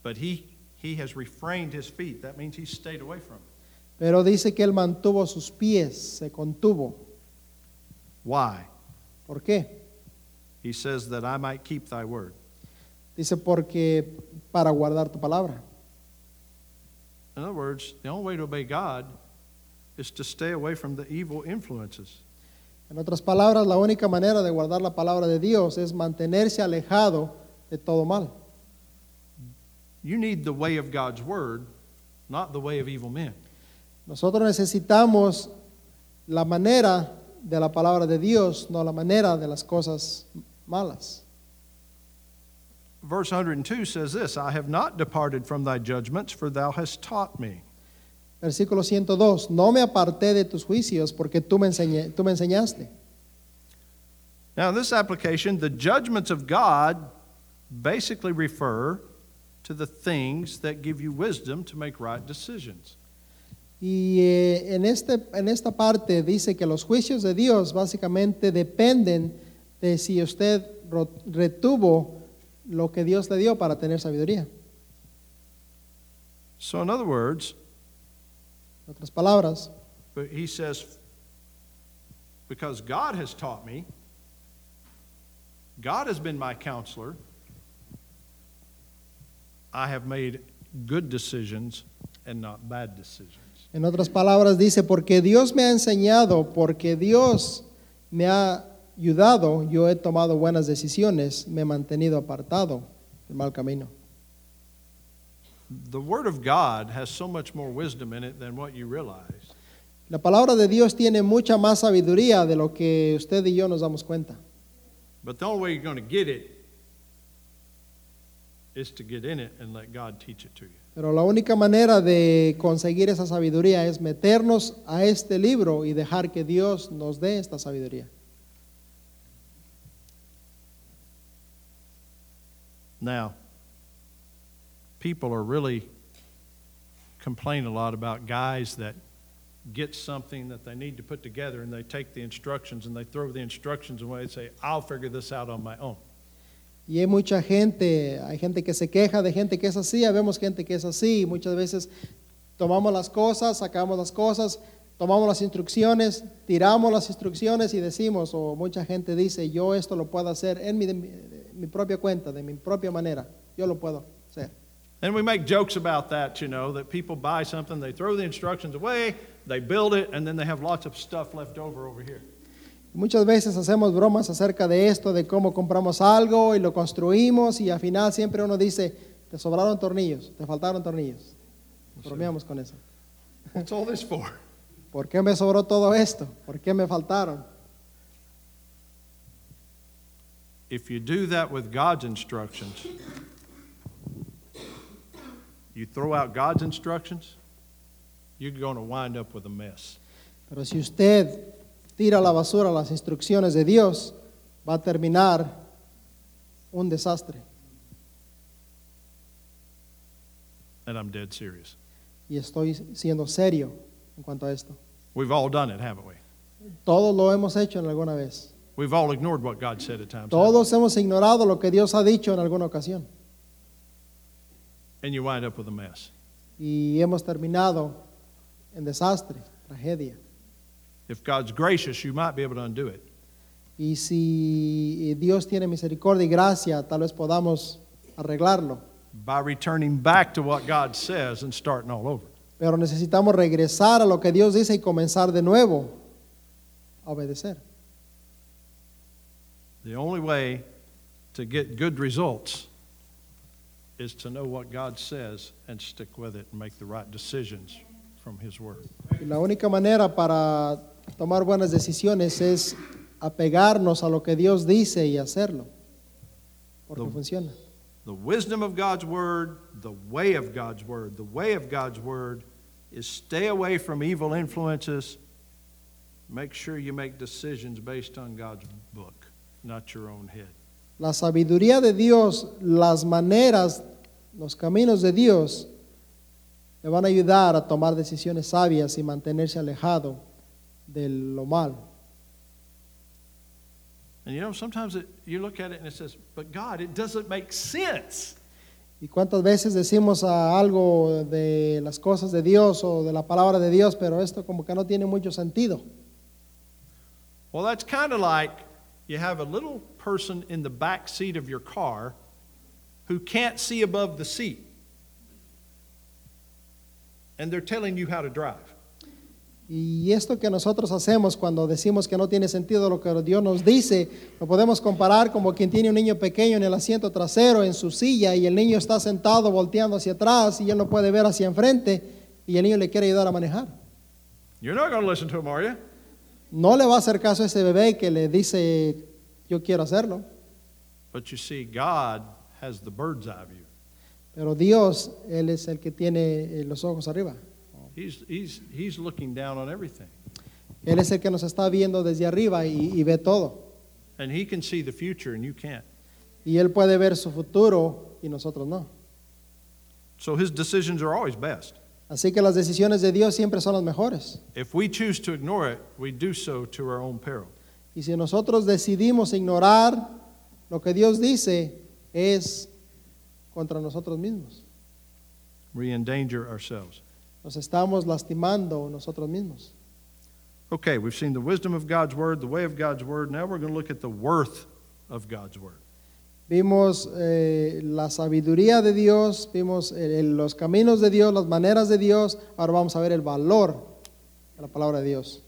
but he, he has refrained his feet. That means he's stayed away from it. Pero dice que él mantuvo sus pies, se contuvo. Why? ¿Por qué? He says that I might keep thy word. Dice porque para guardar tu palabra. In other words, the only way to obey God is to stay away from the evil influences. En otras palabras, la única manera de guardar la palabra de Dios es mantenerse alejado de todo mal. You need the way of God's word, not the way of evil men. Nosotros necesitamos la manera de la palabra de Dios, no la manera de las cosas malas. Verse 102 says this I have not departed from thy judgments, for thou hast taught me. Versículo 102, no me aparté de tus juicios porque tú me, enseñé- tú me enseñaste. Now, in this application, the judgments of God basically refer to the things that give you wisdom to make right decisions. Y eh, en, este, en esta parte dice que los juicios de Dios básicamente dependen de si usted retuvo lo que Dios le dio para tener sabiduría. So, in other words, En otras palabras, but he says, because God has taught me, God has been my counselor, I have made good decisions and not bad decisions. en otras palabras dice, porque Dios me ha enseñado, porque Dios me ha ayudado, yo he tomado buenas decisiones, me he mantenido apartado del mal camino. The Word of God has so much more wisdom in it than what you realize. La palabra de Dios tiene mucha más sabiduría de lo que usted y yo nos damos cuenta. But the only way you're going to get it is to get in it and let God teach it to you. Pero la única manera de conseguir esa sabiduría es meternos a este libro y dejar que Dios nos dé esta sabiduría. Now, people are really complaining a lot about guys that get something that they need to put together and they take the instructions and they throw the instructions away and say, I'll figure this out on my own. Y hay mucha gente, hay gente que se queja de gente que es así, vemos gente que es así, muchas veces tomamos las cosas, sacamos las cosas, tomamos las instrucciones, tiramos las instrucciones y decimos, o mucha gente dice, yo esto lo puedo hacer en mi, mi- propia cuenta, de mi propia manera, yo lo puedo hacer. And we make jokes about that, you know, that people buy something, they throw the instructions away, they build it, and then they have lots of stuff left over over here. Muchas veces hacemos bromas acerca de esto, de cómo compramos algo y lo construimos y al final siempre uno dice, te sobraron tornillos, te faltaron tornillos. Bromeamos con eso. What's all this for? ¿Por qué me sobró todo esto? ¿Por qué me faltaron? If you do that with God's instructions, you throw out God's instructions, you're going to wind up with a mess. Pero si usted tira a la basura las instrucciones de Dios, va a terminar un desastre. And I'm dead serious. Y estoy siendo serio en cuanto a esto. We've all done it, haven't we? Todos lo hemos hecho en alguna vez. We've all ignored what God said at times. Todos hemos ignorado lo que Dios ha dicho en alguna ocasión. and you wind up with a mess. y hemos terminado en desastre, tragedia. If God's gracious, you might be able to undo it. Y si Dios tiene misericordia y gracia, tal vez podamos arreglarlo. by returning back to what God says and starting all over. Pero necesitamos regresar a lo que Dios dice y comenzar de nuevo a obedecer. The only way to get good results is to know what God says and stick with it and make the right decisions from His Word. La única manera para tomar buenas decisiones es apegarnos a lo que Dios dice y hacerlo, porque Lo- funciona. The wisdom of God's Word, the way of God's Word, the way of God's Word is stay away from evil influences. Make sure you make decisions based on God's book, not your own head. La sabiduría de Dios, las maneras, los caminos de Dios le van a ayudar a tomar decisiones sabias y mantenerse alejado de lo mal. And you know, sometimes it, you look at it and it says, but God, it doesn't make sense. ¿Y cuántas veces decimos a algo de las cosas de Dios o de la palabra de Dios, pero esto como que no tiene mucho sentido? Well, that's kind of like you have a little person in the back seat of your car who can't see above the seat. And they're telling you how to drive. Y esto que nosotros hacemos cuando decimos que no tiene sentido lo que Dios nos dice, lo podemos comparar como quien tiene un niño pequeño en el asiento trasero, en su silla, y el niño está sentado volteando hacia atrás y él no puede ver hacia enfrente, y el niño le quiere ayudar a manejar. You're not going to listen to him, are you? No le va a hacer caso a ese bebé que le dice, yo quiero hacerlo, But you see, God has the bird's eye view. pero Dios, Él es el que tiene eh, los ojos arriba. He's, he's, he's looking down on everything. Él es el que nos está viendo desde arriba y, y ve todo. And He can see the future and you can't. Y Él puede ver su futuro y nosotros no. So His decisions are always best. Así que las decisiones de Dios siempre son las mejores. If we choose to ignore it, we do so to our own peril. Y si nosotros decidimos ignorar lo que Dios dice, es contra nosotros mismos. We endanger ourselves. Nos estamos lastimando nosotros mismos. Okay, we've seen the wisdom of God's word, the way of God's word. Now we're going to look at the worth of God's word. Vimos eh, la sabiduría de Dios, vimos eh, los caminos de Dios, las maneras de Dios. Ahora vamos a ver el valor de la palabra de Dios.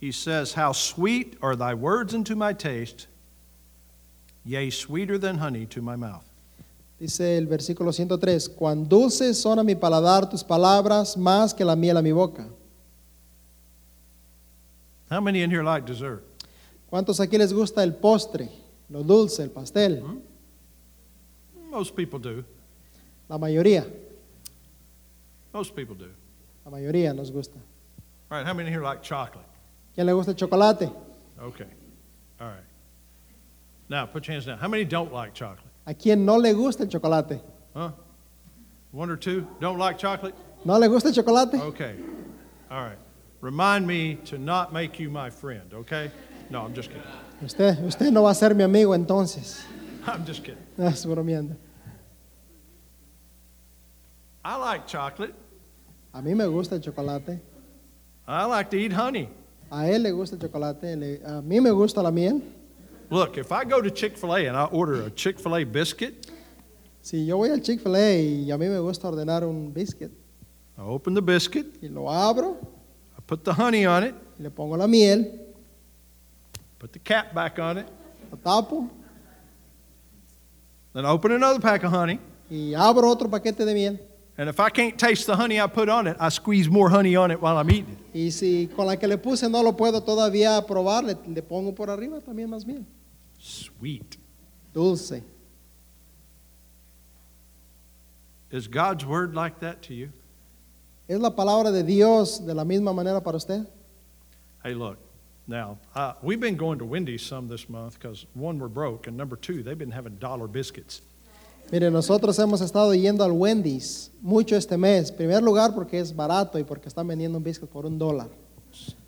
He says, How sweet are thy words unto my taste, yea, sweeter than honey to my mouth. Dice el versículo 103, cuán dulces son a mi paladar tus palabras más que la miel a mi boca. How many in here like dessert? ¿Cuántos aquí les gusta el postre, lo dulce, el pastel? Hmm? Most people do. La mayoría, Most people do. la mayoría nos gusta. All right, how many here like chocolate? ¿Quién le gusta el chocolate? Okay. All right. Now, put your hands down. How many don't like chocolate? ¿A quién no le gusta el chocolate? Huh? One or two don't like chocolate? ¿No le gusta el chocolate? Okay. All right. Remind me to not make you my friend, okay? No, I'm just kidding. Usted, usted no va a ser mi amigo entonces. I'm just kidding. No, es bromeando. I like chocolate. A mí me gusta el chocolate. I like to eat honey. A él le gusta el chocolate. le- a mí me gusta la miel. Look, if I go to Chick fil A and I order a Chick fil A biscuit, Si yo voy al Chick-fil-A y a mí me gusta ordenar un biscuit I open the biscuit, y lo abro I put the honey on it, y le pongo la miel, put the cap back on it, tapo then open another pack of honey, y abro otro paquete de miel. and if I can't taste the honey I put on it, I squeeze more honey on it while I'm eating it. Y si con la que le puse no lo puedo todavía probar, le, le pongo por arriba también más miel. Sweet. Dulce. Is God's word like that to you? ¿Es la palabra de Dios de la misma manera para usted? Hey, look. Now, uh, we've been going to Wendy's some this month because one, we're broke, and number two, they've been having dollar biscuits. Mire, nosotros hemos estado yendo al Wendy's mucho este mes. En primer lugar porque es barato y porque están vendiendo un biscuit por un dólar.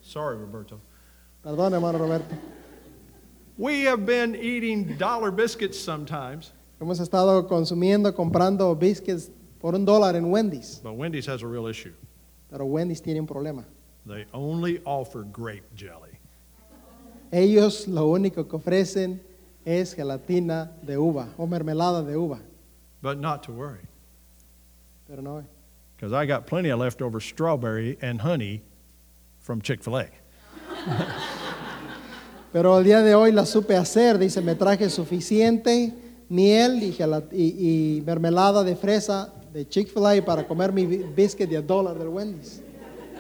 Sorry, Roberto. Perdón, hermano Roberto. We have been eating dollar biscuits sometimes, Hemos estado consumiendo, comprando biscuits por un dólar en Wendy's, But Wendy's has a real issue. pero Wendy's tiene un problema. They only offer grape jelly. Ellos lo único que ofrecen es gelatina de uva o mermelada de uva, But not to worry, pero no. because I got plenty of leftover strawberry and honey from Chick fil A. Pero el día de hoy la supe hacer, dice, me traje suficiente miel y, y- y mermelada de fresa de Chick-fil-A para comer mi bi- biscuit de a dólar del Wendy's.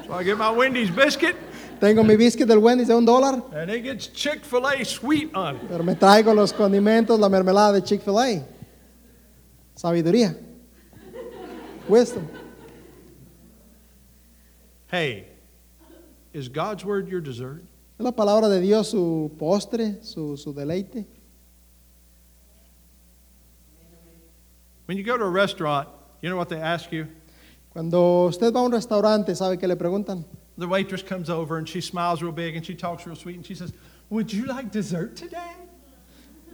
So I get my Wendy's biscuit, Tengo mi biscuit del Wendy's de un dólar, and it gets Chick fil A sweet on it. pero me traigo los condimentos, la mermelada de Chick-fil-A. Sabiduría. Wisdom. Hey, is God's word your dessert? ¿Es la palabra de Dios su postre, su, su deleite? When you go to a restaurant, you know what they ask you? Cuando usted va a un restaurante, ¿sabe qué le preguntan? The waitress comes over and she smiles real big and she talks real sweet and she says, Would you like dessert today?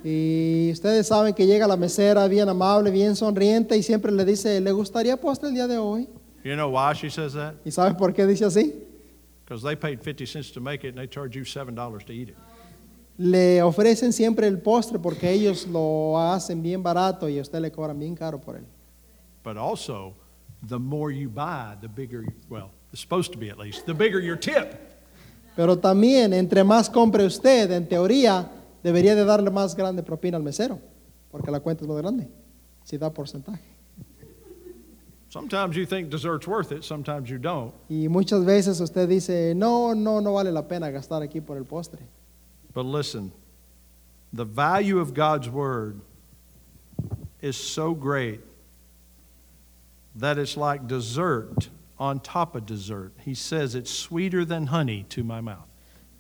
Y ustedes saben que llega la mesera bien amable, bien sonriente y siempre le dice, ¿le gustaría postre el día de hoy? You know why she says that? ¿Y por qué dice así? Because they paid 50 cents to make it and they charge you $7 to eat it. Le ofrecen siempre el postre porque ellos lo hacen bien barato y a usted le cobran bien caro por él. But also, the more you buy, the bigger, well, it's supposed to be at least, the bigger your tip. Pero también, entre más compre usted, en teoría, debería de darle más grande propina al mesero, porque la cuenta es más grande, si da porcentaje. Sometimes you think dessert's worth it, sometimes you don't. Y muchas veces usted dice, no, no, no vale la pena gastar aquí por el postre. But listen, the value of God's word is so great that it's like dessert on top of dessert. He says it's sweeter than honey to my mouth.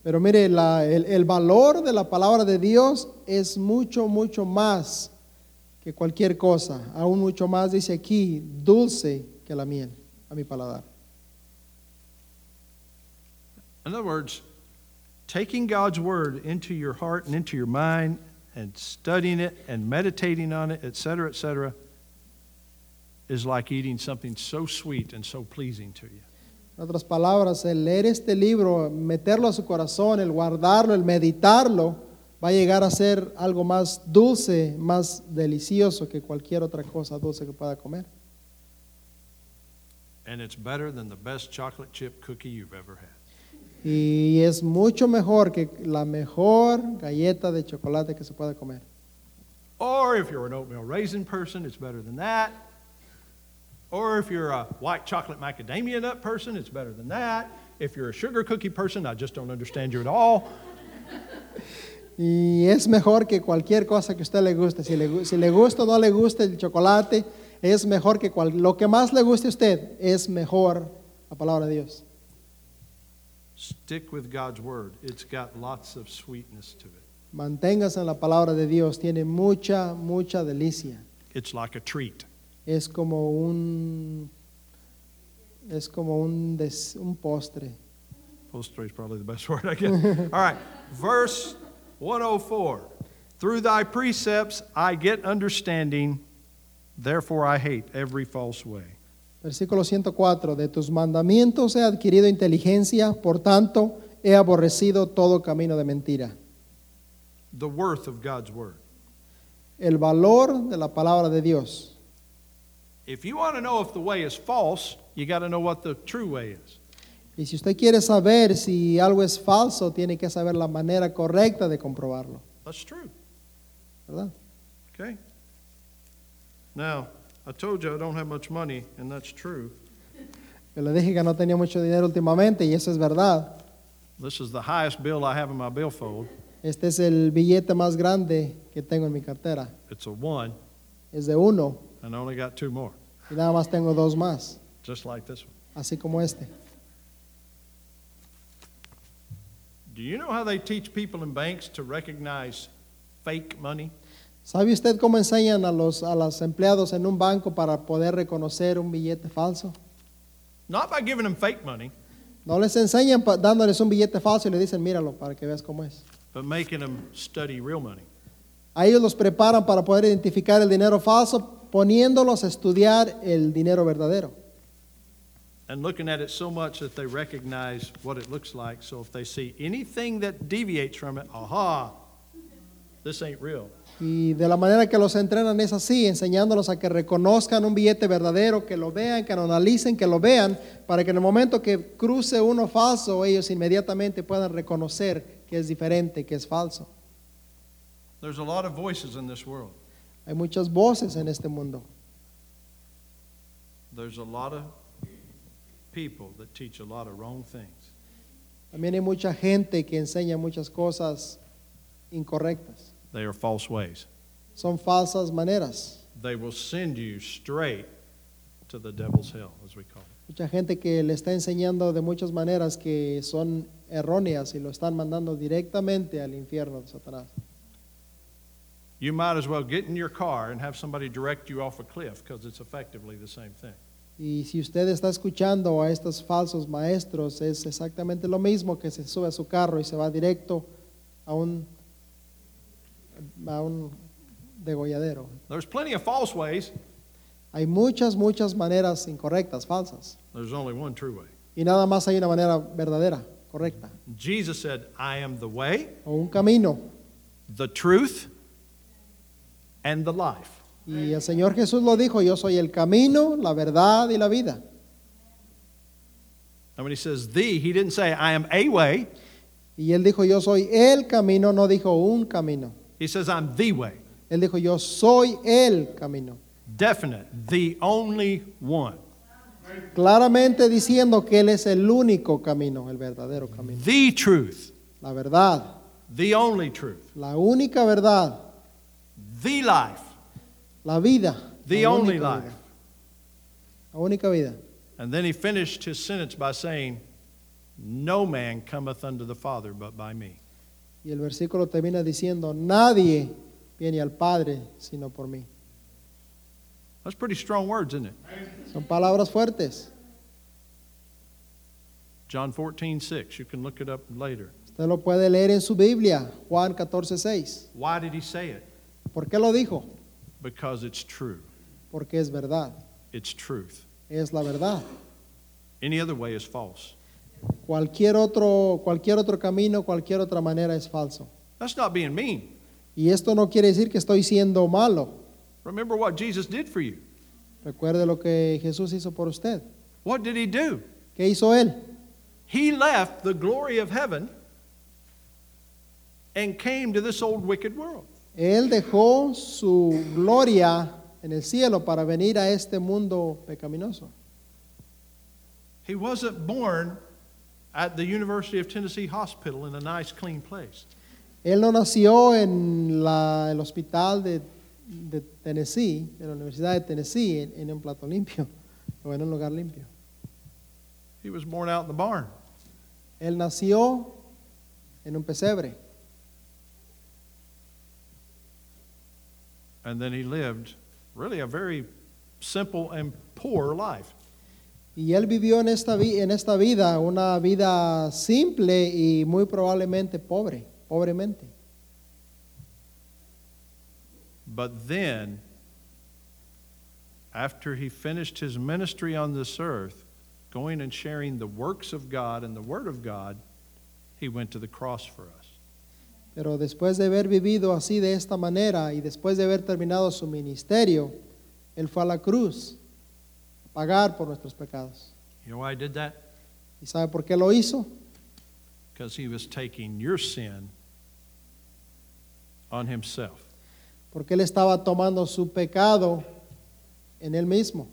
Pero mire, la- el, el valor de la palabra de Dios es mucho, mucho más que cualquier cosa. Aún mucho más, dice aquí, dulce que la miel, a mi paladar. In other words, taking God's word into your heart and into your mind and studying it and meditating on it, etc., cetera, et cetera, is like eating something so sweet and so pleasing to you. En otras palabras, el leer este libro, meterlo a su corazón, el guardarlo, el meditarlo, va a llegar a ser algo más dulce, más delicioso que cualquier otra cosa dulce que pueda comer. And it's better than the best chocolate chip cookie you've ever had. Y es mucho mejor que la mejor galleta de chocolate que se pueda comer. Or if you're an oatmeal raisin person, it's better than that. Or if you're a white chocolate macadamia nut person, it's better than that. If you're a sugar cookie person, I just don't understand you at all. Y es mejor que cualquier cosa que usted le guste. Si le, si le gusta o no le gusta el chocolate, es mejor que cual- lo que más le guste a usted, es mejor la palabra de Dios. Stick with God's word. It's got lots of sweetness to it. Manténgase en la palabra de Dios, tiene mucha, mucha delicia. It's like a treat. Es como un, es como un, des- un postre. Poster is probably the best word I get. All right, verse 104. Through thy precepts I get understanding, therefore I hate every false way. Versículo 104, de tus mandamientos he adquirido inteligencia, por tanto he aborrecido todo camino de mentira. The worth of God's word. El valor de la palabra de Dios. If you want to know if the way is false, you got to know what the true way is. Y si usted quiere saber si algo es falso, tiene que saber la manera correcta de comprobarlo, That's true. ¿verdad? Okay? Now, I told you I don't have much money, and that's true. Yo le dije que no tenía mucho dinero últimamente y eso es verdad. This is the highest bill I have in my billfold. Este es el billete más grande que tengo en mi cartera. It's a one, Es de uno and I only got two more, y nada más tengo dos más, just like this one. así como este. Do you know how they teach people in banks to recognize fake money? ¿Sabe usted cómo enseñan a los, a los empleados en un banco para poder reconocer un billete falso? Not by giving them fake money, No les enseñan pa- dándoles un billete falso y le dicen, míralo para que veas cómo es. but making them study real money. A ellos los preparan para poder identificar el dinero falso, poniéndolos a estudiar el dinero verdadero. and looking at it so much that they recognize what it looks like. So if they see anything that deviates from it, aha, this ain't real. Y de la manera que los entrenan es así, enseñándolos a que reconozcan un billete verdadero, que lo vean, que lo analicen, que lo vean, para que en el momento que cruce uno falso, ellos inmediatamente puedan reconocer que es diferente, que es falso. There's a lot of voices in this world. Hay muchas voces en este mundo. There's a lot of people that teach a lot of wrong things. También hay mucha gente que enseña muchas cosas incorrectas. They are false ways. Son falsas maneras. They will send you straight to the devil's hell, as we call it. Mucha gente que le está enseñando de muchas maneras que son erróneas y lo están mandando directamente al infierno de Satanás. You might as well get in your car and have somebody direct you off a cliff because it's effectively the same thing. Y si usted está escuchando a estos falsos maestros, es exactamente lo mismo que se sube a su carro y se va directo a un, a un degolladero. There's plenty of false ways. Hay muchas, muchas maneras incorrectas, falsas. There's only one true way. Y nada más hay una manera verdadera, correcta. Jesus said, I am the way, O un camino. the truth, and the life. Y el Señor Jesús lo dijo, yo soy el camino, la verdad y la vida. And when he says the, he didn't say, I am a way. Y él dijo, yo soy el camino, no dijo un camino. He says, I'm the way. Él dijo, yo soy el camino. Definite, the only one. Claramente diciendo que Él es el único camino, el verdadero camino. The truth, La verdad, the only truth. la única verdad, The life, la vida. the only life. vida, La única vida. And then he finished his sentence by saying, No man cometh unto the Father but by me. Y el versículo termina diciendo, nadie viene al Padre sino por mí. That's pretty strong words, isn't it? Son palabras fuertes. John 14, 6. You can look it up later. Usted lo puede leer en su Biblia, Juan 14, 6. Why did he say it? ¿Por qué lo dijo? Because it's true. Porque es verdad. It's truth. Es la verdad. Any other way is false. Cualquier otro, cualquier otro camino, cualquier otra manera es falso. That's not being mean. Y esto no quiere decir que estoy siendo malo. Remember what Jesus did for you. Recuerde lo que Jesús hizo por usted. What did he do? ¿Qué hizo Él? He left the glory of heaven and came to this old wicked world. Él dejó su gloria en el cielo para venir a este mundo pecaminoso. He wasn't born at the University of Tennessee Hospital in a nice, clean place. Él no nació en la- el hospital de, de Tennessee, en la Universidad de Tennessee, en, en un plato limpio o en un lugar limpio. He was born out in the barn. Él nació en un pesebre And then he lived really a very simple and poor life. y él vivió en esta, vi- en esta vida una vida simple y muy probablemente pobre, pobremente. But then, after he finished his ministry on this earth, going and sharing the works of God and the Word of God, he went to the cross for us. Pero después de haber vivido así de esta manera y después de haber terminado su ministerio, él fue a la cruz a pagar por nuestros pecados. You know why he did that? ¿Y sabe por qué lo hizo? Because he was taking your sin on himself. Porque él estaba tomando su pecado en él mismo.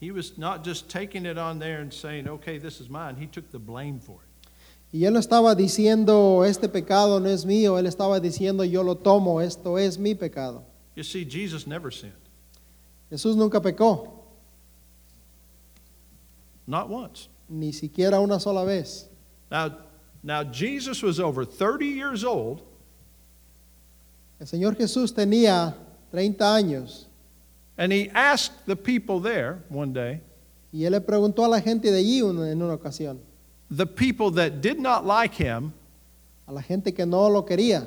He was not just taking it on there and saying, okay, this is mine. He took the blame for it. Y él no estaba diciendo, este pecado no es mío, él estaba diciendo, yo lo tomo, esto es mi pecado. You see, Jesus never sinned, Jesús nunca pecó, not once. ni siquiera una sola vez. Now, now Jesus was over 30 years old El Señor Jesús tenía 30 años And he asked the people there one day, y él le preguntó a la gente de allí en una ocasión, the people that did not like him, a la gente que no lo quería,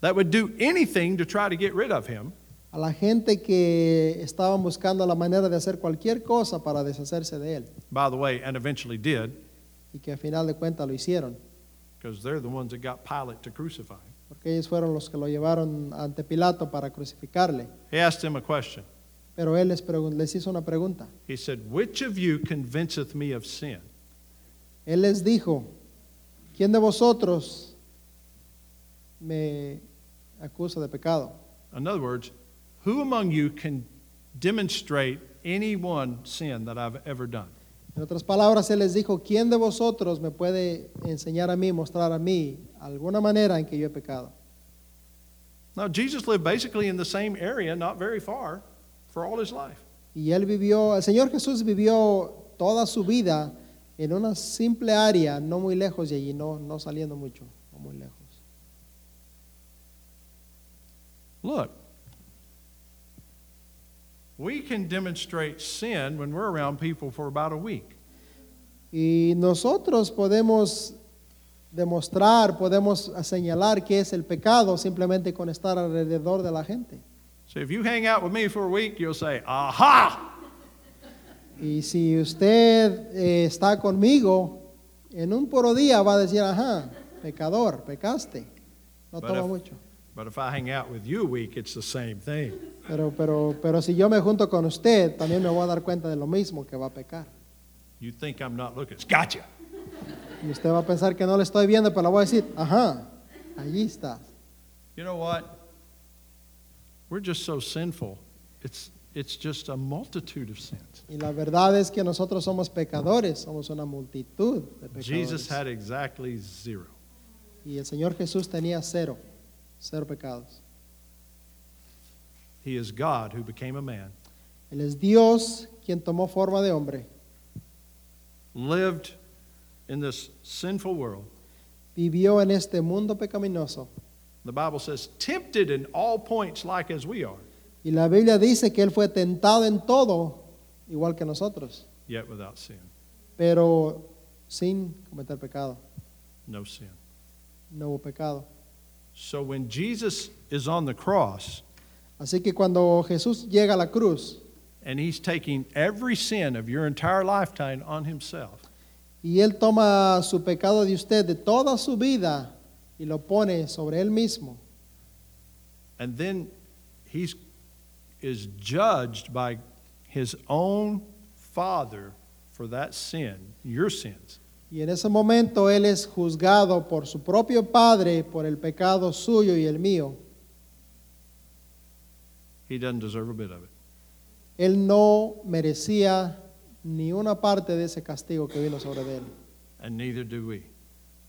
that would do anything to try to get rid of him, a la gente que estaban buscando la manera de hacer cualquier cosa para deshacerse de él by the way, and eventually did, y que a final de cuentas lo hicieron, because they're the ones that got Pilate to crucify him. porque ellos fueron los que lo llevaron ante Pilato para crucificarle. He asked him a question. Pero él les, pregun- les hizo una pregunta. He said, Which of you convinceth me of sin? Él les dijo, ¿quién de vosotros me acusa de pecado? In other words, who among you can demonstrate any one sin that I've ever done? En otras palabras, él les dijo, ¿quién de vosotros me puede enseñar a mí, mostrar a mí alguna manera en que yo he pecado? Now, Jesus lived basically in the same area, not very far, for all his life. Y él vivió, el Señor Jesús vivió toda su vida en una simple área, no muy lejos de allí, no, no saliendo mucho, no muy lejos. Look, we can demonstrate sin when we're around people for about a week. Y nosotros podemos demostrar, podemos señalar qué es el pecado simplemente con estar alrededor de la gente. So if you hang out with me for a week, you'll say, Aha! Y si usted eh, está conmigo, en un puro día va a decir, ajá, pecador, pecaste. No But toma if- mucho. But if I hang out with you a week, it's the same thing. Pero, pero, pero si yo me junto con usted, también me voy a dar cuenta de lo mismo que va a pecar. You think I'm not looking. Gotcha. Y usted va a pensar que no le estoy viendo, pero le voy a decir, ajá, allí está. You know what? We're just so sinful. It's, it's just a multitude of sins. Y la verdad es que nosotros somos pecadores, somos una multitud de pecadores. Jesus had exactly zero. Y el Señor Jesús tenía cero, cero pecados. He is God who became a man, Él es Dios quien tomó forma de hombre, lived in this sinful world. vivió en este mundo pecaminoso. The Bible says, tempted in all points like as we are, Y la Biblia dice que Él fue tentado en todo, igual que nosotros, yet without sin. pero sin cometer pecado. No sin. No hubo pecado. So when Jesus is on the cross Así que cuando Jesús llega a la cruz and he's taking every sin of your entire lifetime on himself, y Él toma su pecado de usted de toda su vida y lo pone sobre Él mismo, and then he's is judged by his own father for that sin, your sins. y en ese momento Él es juzgado por su propio Padre por el pecado suyo y el mío, He doesn't deserve a bit of it. Él no merecía ni una parte de ese castigo que vino sobre Él. And neither do we.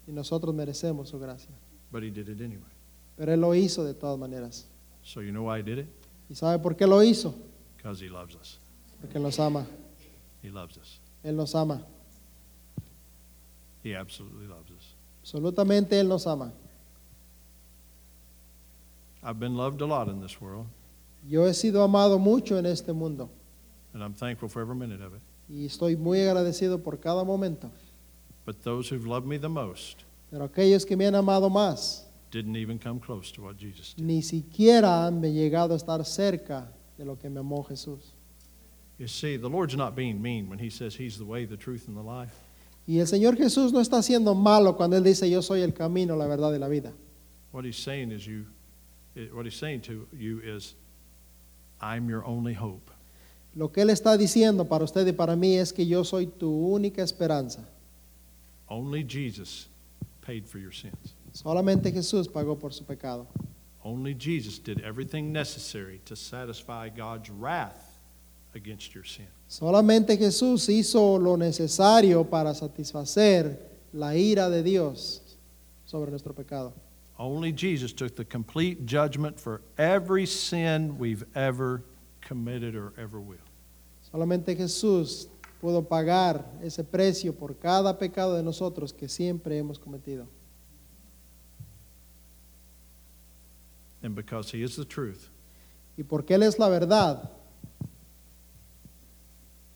Y nosotros merecemos su gracia. But he did it anyway. Pero Él lo hizo de todas maneras. So you know why he did it? ¿Y sabe por qué lo hizo? Because he loves us. Porque Él nos ama. He loves us. Él nos ama. He absolutely loves us. Absolutamente Él nos ama. I've been loved a lot in this world, Yo he sido amado mucho en este mundo and I'm thankful for every minute of it. y estoy muy agradecido por cada momento. But those who've loved me the most Pero aquellos que me han amado más didn't even come close to what Jesus did. ni siquiera han llegado a estar cerca de lo que me amó Jesús. You see, the Lord's not being mean when he says he's the way, the truth, and the life. Y el Señor Jesús no está siendo malo cuando Él dice yo soy el camino, la verdad y la vida. What he's saying is you what he's saying to you is I'm your only hope. Lo que Él está diciendo para usted y para mí es que yo soy tu única esperanza. Only Jesus paid for your sins. Solamente Jesús pagó por su pecado. Only Jesus did everything necessary to satisfy God's wrath against your sin. Solamente Jesús hizo lo necesario para satisfacer la ira de Dios sobre nuestro pecado. Only Jesus took the complete judgment for every sin we've ever committed or ever will. Solamente Jesús pudo pagar ese precio por cada pecado de nosotros que siempre hemos cometido. And because He is the truth, Y porque Él es la verdad,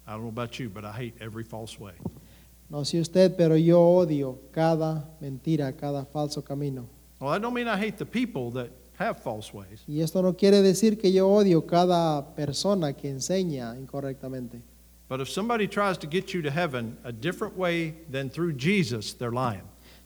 I don't know about you, but I hate every false way. no sé usted, pero yo odio cada mentira, cada falso camino. Well, I don't mean I hate the people that have false ways. Y esto no quiere decir que yo odio cada persona que enseña incorrectamente. But if somebody tries to get you to heaven a different way than through Jesus, they're lying.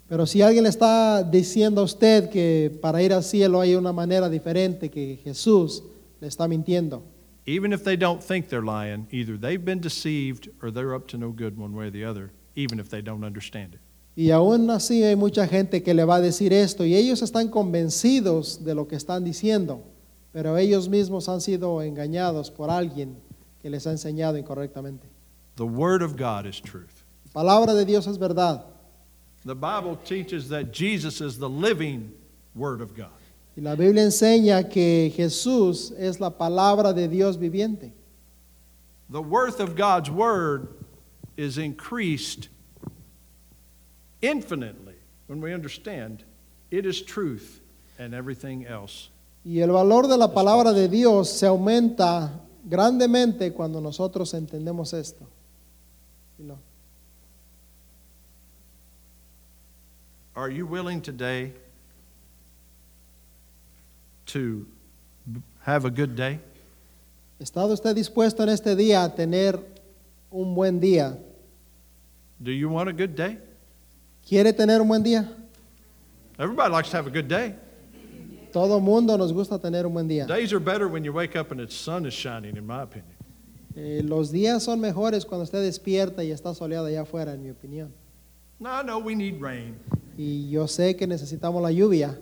Pero si alguien le está diciendo a usted que para ir al cielo hay una manera diferente que Jesús, le está mintiendo. Even if they don't think they're lying, either they've been deceived or they're up to no good one way or the other, even if they don't understand it. Y aún así hay mucha gente que le va a decir esto y ellos están convencidos de lo que están diciendo, pero ellos mismos han sido engañados por alguien que les ha enseñado incorrectamente. The Word of God is truth. La palabra de Dios es verdad The Bible teaches that Jesus is the living Word of God. y la Biblia enseña que Jesús es la palabra de Dios viviente. The worth of God's Word is increased infinitely when we understand it is truth and everything else. Y el valor de la palabra de Dios se aumenta grandemente cuando nosotros entendemos esto. You know, Are you willing today to have a good day? ¿Está usted dispuesto en este día a tener un buen día? Do you want a good day? ¿Quiere tener un buen día? Everybody likes to have a good day. Todo mundo nos gusta tener un buen día. Days are better when you wake up and the sun is shining, in my opinion. Eh, los días son mejores cuando usted despierta y está soleado allá afuera, en mi opinión. No, no, we need rain. Y yo sé que necesitamos la lluvia.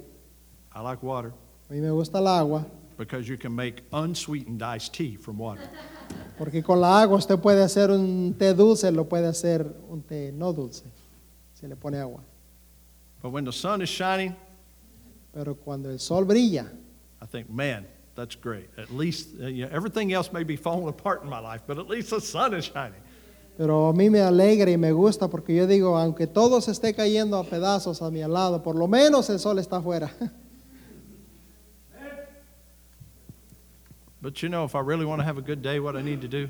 I like water A mí me gusta el agua, because you can make unsweetened iced tea from water. porque con la agua usted puede hacer un té dulce, lo puede hacer un té no dulce, si le pone agua. But when the sun is shining, Pero cuando el sol brilla, I think, man, that's great. At least uh, you know, everything else may be falling apart in my life, but at least the sun is shining. Pero a mí me alegra y me gusta porque yo digo, aunque todo se esté cayendo a pedazos a mi lado, por lo menos el sol está afuera. But you know, if I really want to have a good day, what I need to do?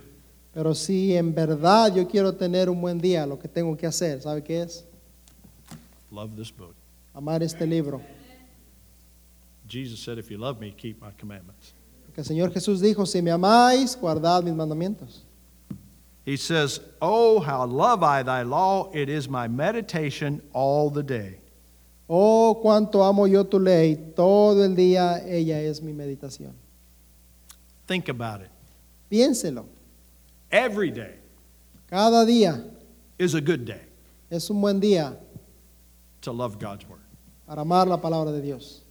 Pero si en verdad yo quiero tener un buen día, lo que tengo que hacer, ¿sabe qué es? Love this book. Amar este libro. Jesus said, if you love me, keep my commandments. Porque el Señor Jesús dijo, si me amáis, guardad mis mandamientos. He says, Oh, how love I thy law. It is my meditation all the day. Oh, cuánto amo yo tu ley, todo el día ella es mi meditación. Think about it. Piénselo, Every day cada día is a good day es un buen día to love God's word. para amar la palabra de Dios.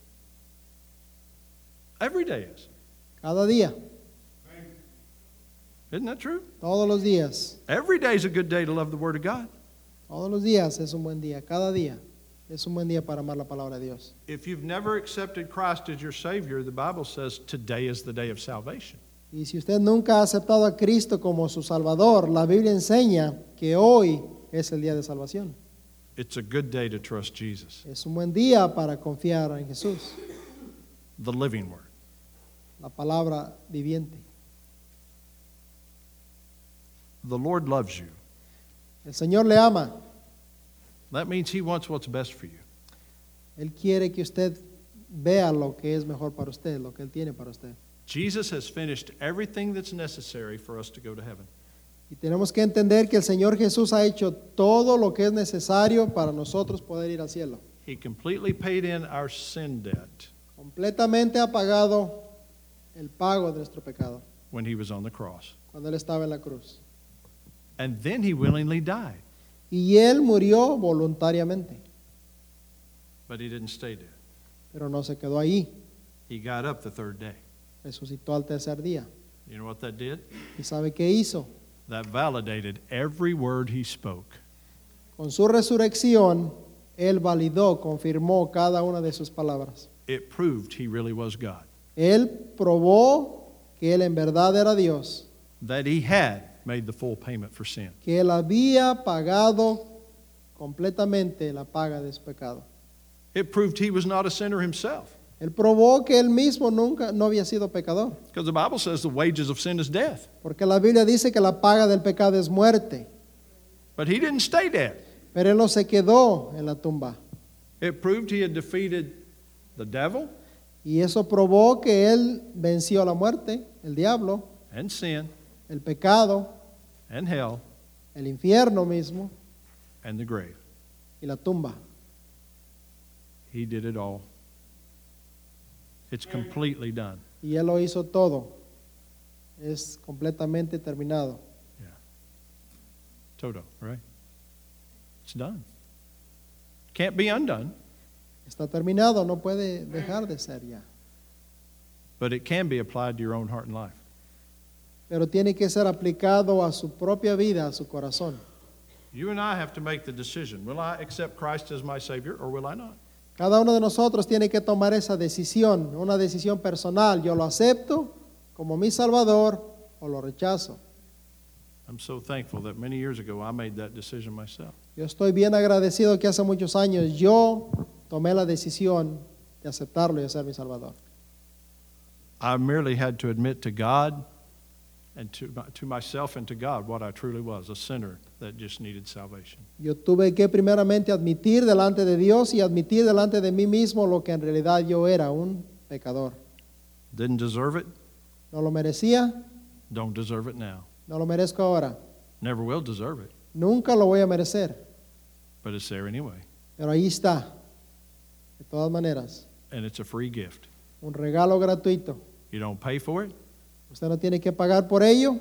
Every day is. Cada día, Isn't that true? todos los días, Every day is a good day to love the word of God. todos los días es un buen día, cada día es un buen día para amar la palabra de Dios. If you've never accepted Christ as your Savior, the Bible says today is the day of salvation. Y si usted nunca ha aceptado a Cristo como su Salvador, la Biblia enseña que hoy es el día de salvación. It's a good day to trust Jesus, Es un buen día para confiar en Jesús, the living word. la palabra viviente. The Lord loves you. El Señor le ama. That means He wants what's best for you. Él quiere que usted vea lo que es mejor para usted, lo que Él tiene para usted. Jesus has finished everything that's necessary for us to go to heaven. Y tenemos que entender que el Señor Jesús ha hecho todo lo que es necesario para nosotros poder ir al cielo. He completely paid in our sin debt Completamente ha pagado el pago de nuestro pecado when He was on the cross. cuando Él estaba en la cruz. And then He willingly died, Y Él murió voluntariamente, but He didn't stay dead. pero no se quedó ahí. He got up the third day. Resucitó al tercer día. You know what that did? ¿Y sabe qué hizo? That validated every word He spoke. Con su resurrección, Él validó, confirmó cada una de sus palabras. It proved He really was God, Él probó que Él en verdad era Dios, that He had made the full payment for sin. que Él había pagado completamente la paga de su pecado. It proved He was not a sinner Himself, Él probó que Él mismo nunca no había sido pecador, because the Bible says the wages of sin is death. porque la Biblia dice que la paga del pecado es muerte, But He didn't stay dead. pero Él no se quedó en la tumba. It proved He had defeated the devil, Y eso probó que él venció la muerte, el diablo, and sin el pecado, and hell el infierno mismo and the grave. y la tumba. He did it all. It's completely done. Y él lo hizo todo. Es completamente terminado. Todo, right? It's done. Can't be undone, Está terminado, no puede dejar de ser ya. but it can be applied to your own heart and life. Pero tiene que ser aplicado a su propia vida, a su corazón. You and I have to make the decision. Will I accept Christ as my Savior or will I not? Cada uno de nosotros tiene que tomar esa decisión, una decisión personal. Yo lo acepto como mi Salvador o lo rechazo. I'm so thankful that many years ago I made that decision myself. Yo estoy bien agradecido que hace muchos años yo tomé la decisión de aceptarlo y ser mi Salvador. I merely had to admit to God and to, to myself and to God what I truly was a sinner that just needed salvation. Yo tuve que primeramente admitir delante de Dios y admitir delante de mí mismo lo que en realidad yo era, un pecador. Didn't deserve it, No lo merecía, don't deserve it now. no lo merezco ahora. Never will deserve it, Nunca lo voy a merecer, but it's there anyway. pero ahí está. De todas maneras, And it's a free gift. un regalo gratuito. You don't pay for it, Usted no tiene que pagar por ello,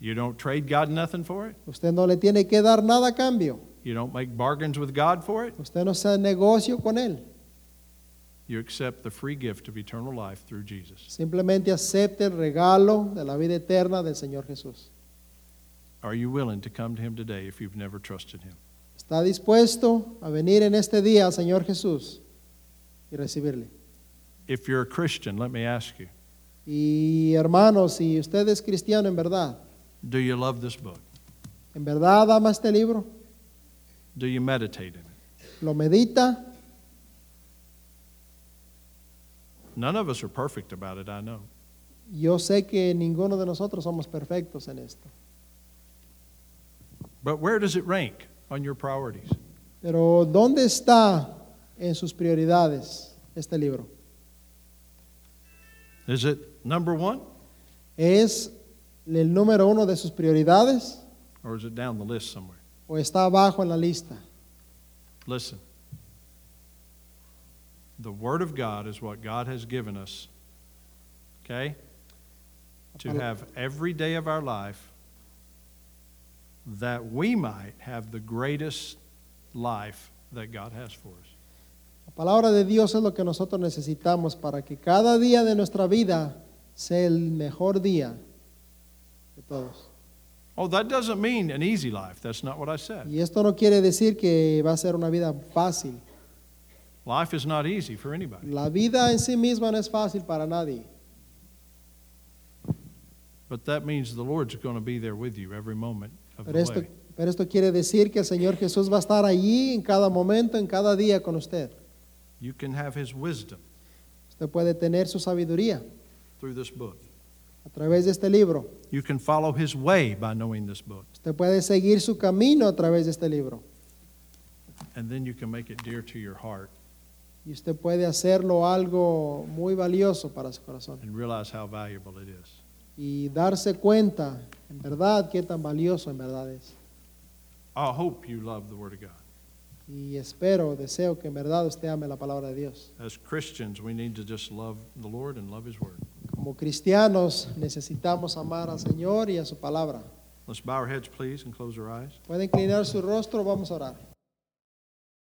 you don't trade God nothing for it, usted no le tiene que dar nada a cambio. you don't make bargains with God for it. Usted no hace negocio con él. You accept the free gift of eternal life through Jesus. Simplemente acepte el regalo de la vida eterna del Señor Jesús. Are you willing to come to Him today if you've never trusted Him? ¿Está dispuesto a venir en este día al Señor Jesús y recibirle? If you're a Christian, let me ask you Y hermanos, si usted es cristiano en verdad, do you love this book? ¿en verdad ama este libro? Do you meditate in it? ¿Lo medita? None of us are perfect about it, I know. Yo sé que ninguno de nosotros somos perfectos en esto. But where does it rank on your priorities? Pero ¿dónde está en sus prioridades este libro? Is it number one ¿Es el número uno de sus prioridades or is it down the list somewhere? o está abajo en la lista? Listen. The Word of God is what God has given us, okay? To have every day of our life that we might have the greatest life that God has for us. La palabra de Dios es lo que nosotros necesitamos para que cada día de nuestra vida sea el mejor día de todos. Oh, that doesn't mean an easy life. That's not what I said. Y esto no quiere decir que va a ser una vida fácil. Life is not easy for anybody. La vida en sí misma no es fácil para nadie. But that means the Lord's going to be there with you every moment of the Pero esto, way. pero esto quiere decir que el Señor Jesús va a estar allí en cada momento, en cada día con usted. You can have His wisdom Usted puede tener su sabiduría through this book. a través de este libro. You can follow His way by knowing this book. Usted puede seguir su camino a través de este libro. And then you can make it dear to your heart Y usted puede hacerlo algo muy valioso para su corazón. and realize how valuable it is. Y darse cuenta, en verdad, qué tan valioso en verdad es. I hope you love the Word of God. Y espero, deseo que en verdad usted ame la palabra de Dios. As Christians, we need to just love the Lord and love His Word. Como cristianos necesitamos amar al Señor y a su palabra. Let's bow our heads, please, and close our eyes. Puede inclinar su rostro, vamos a orar.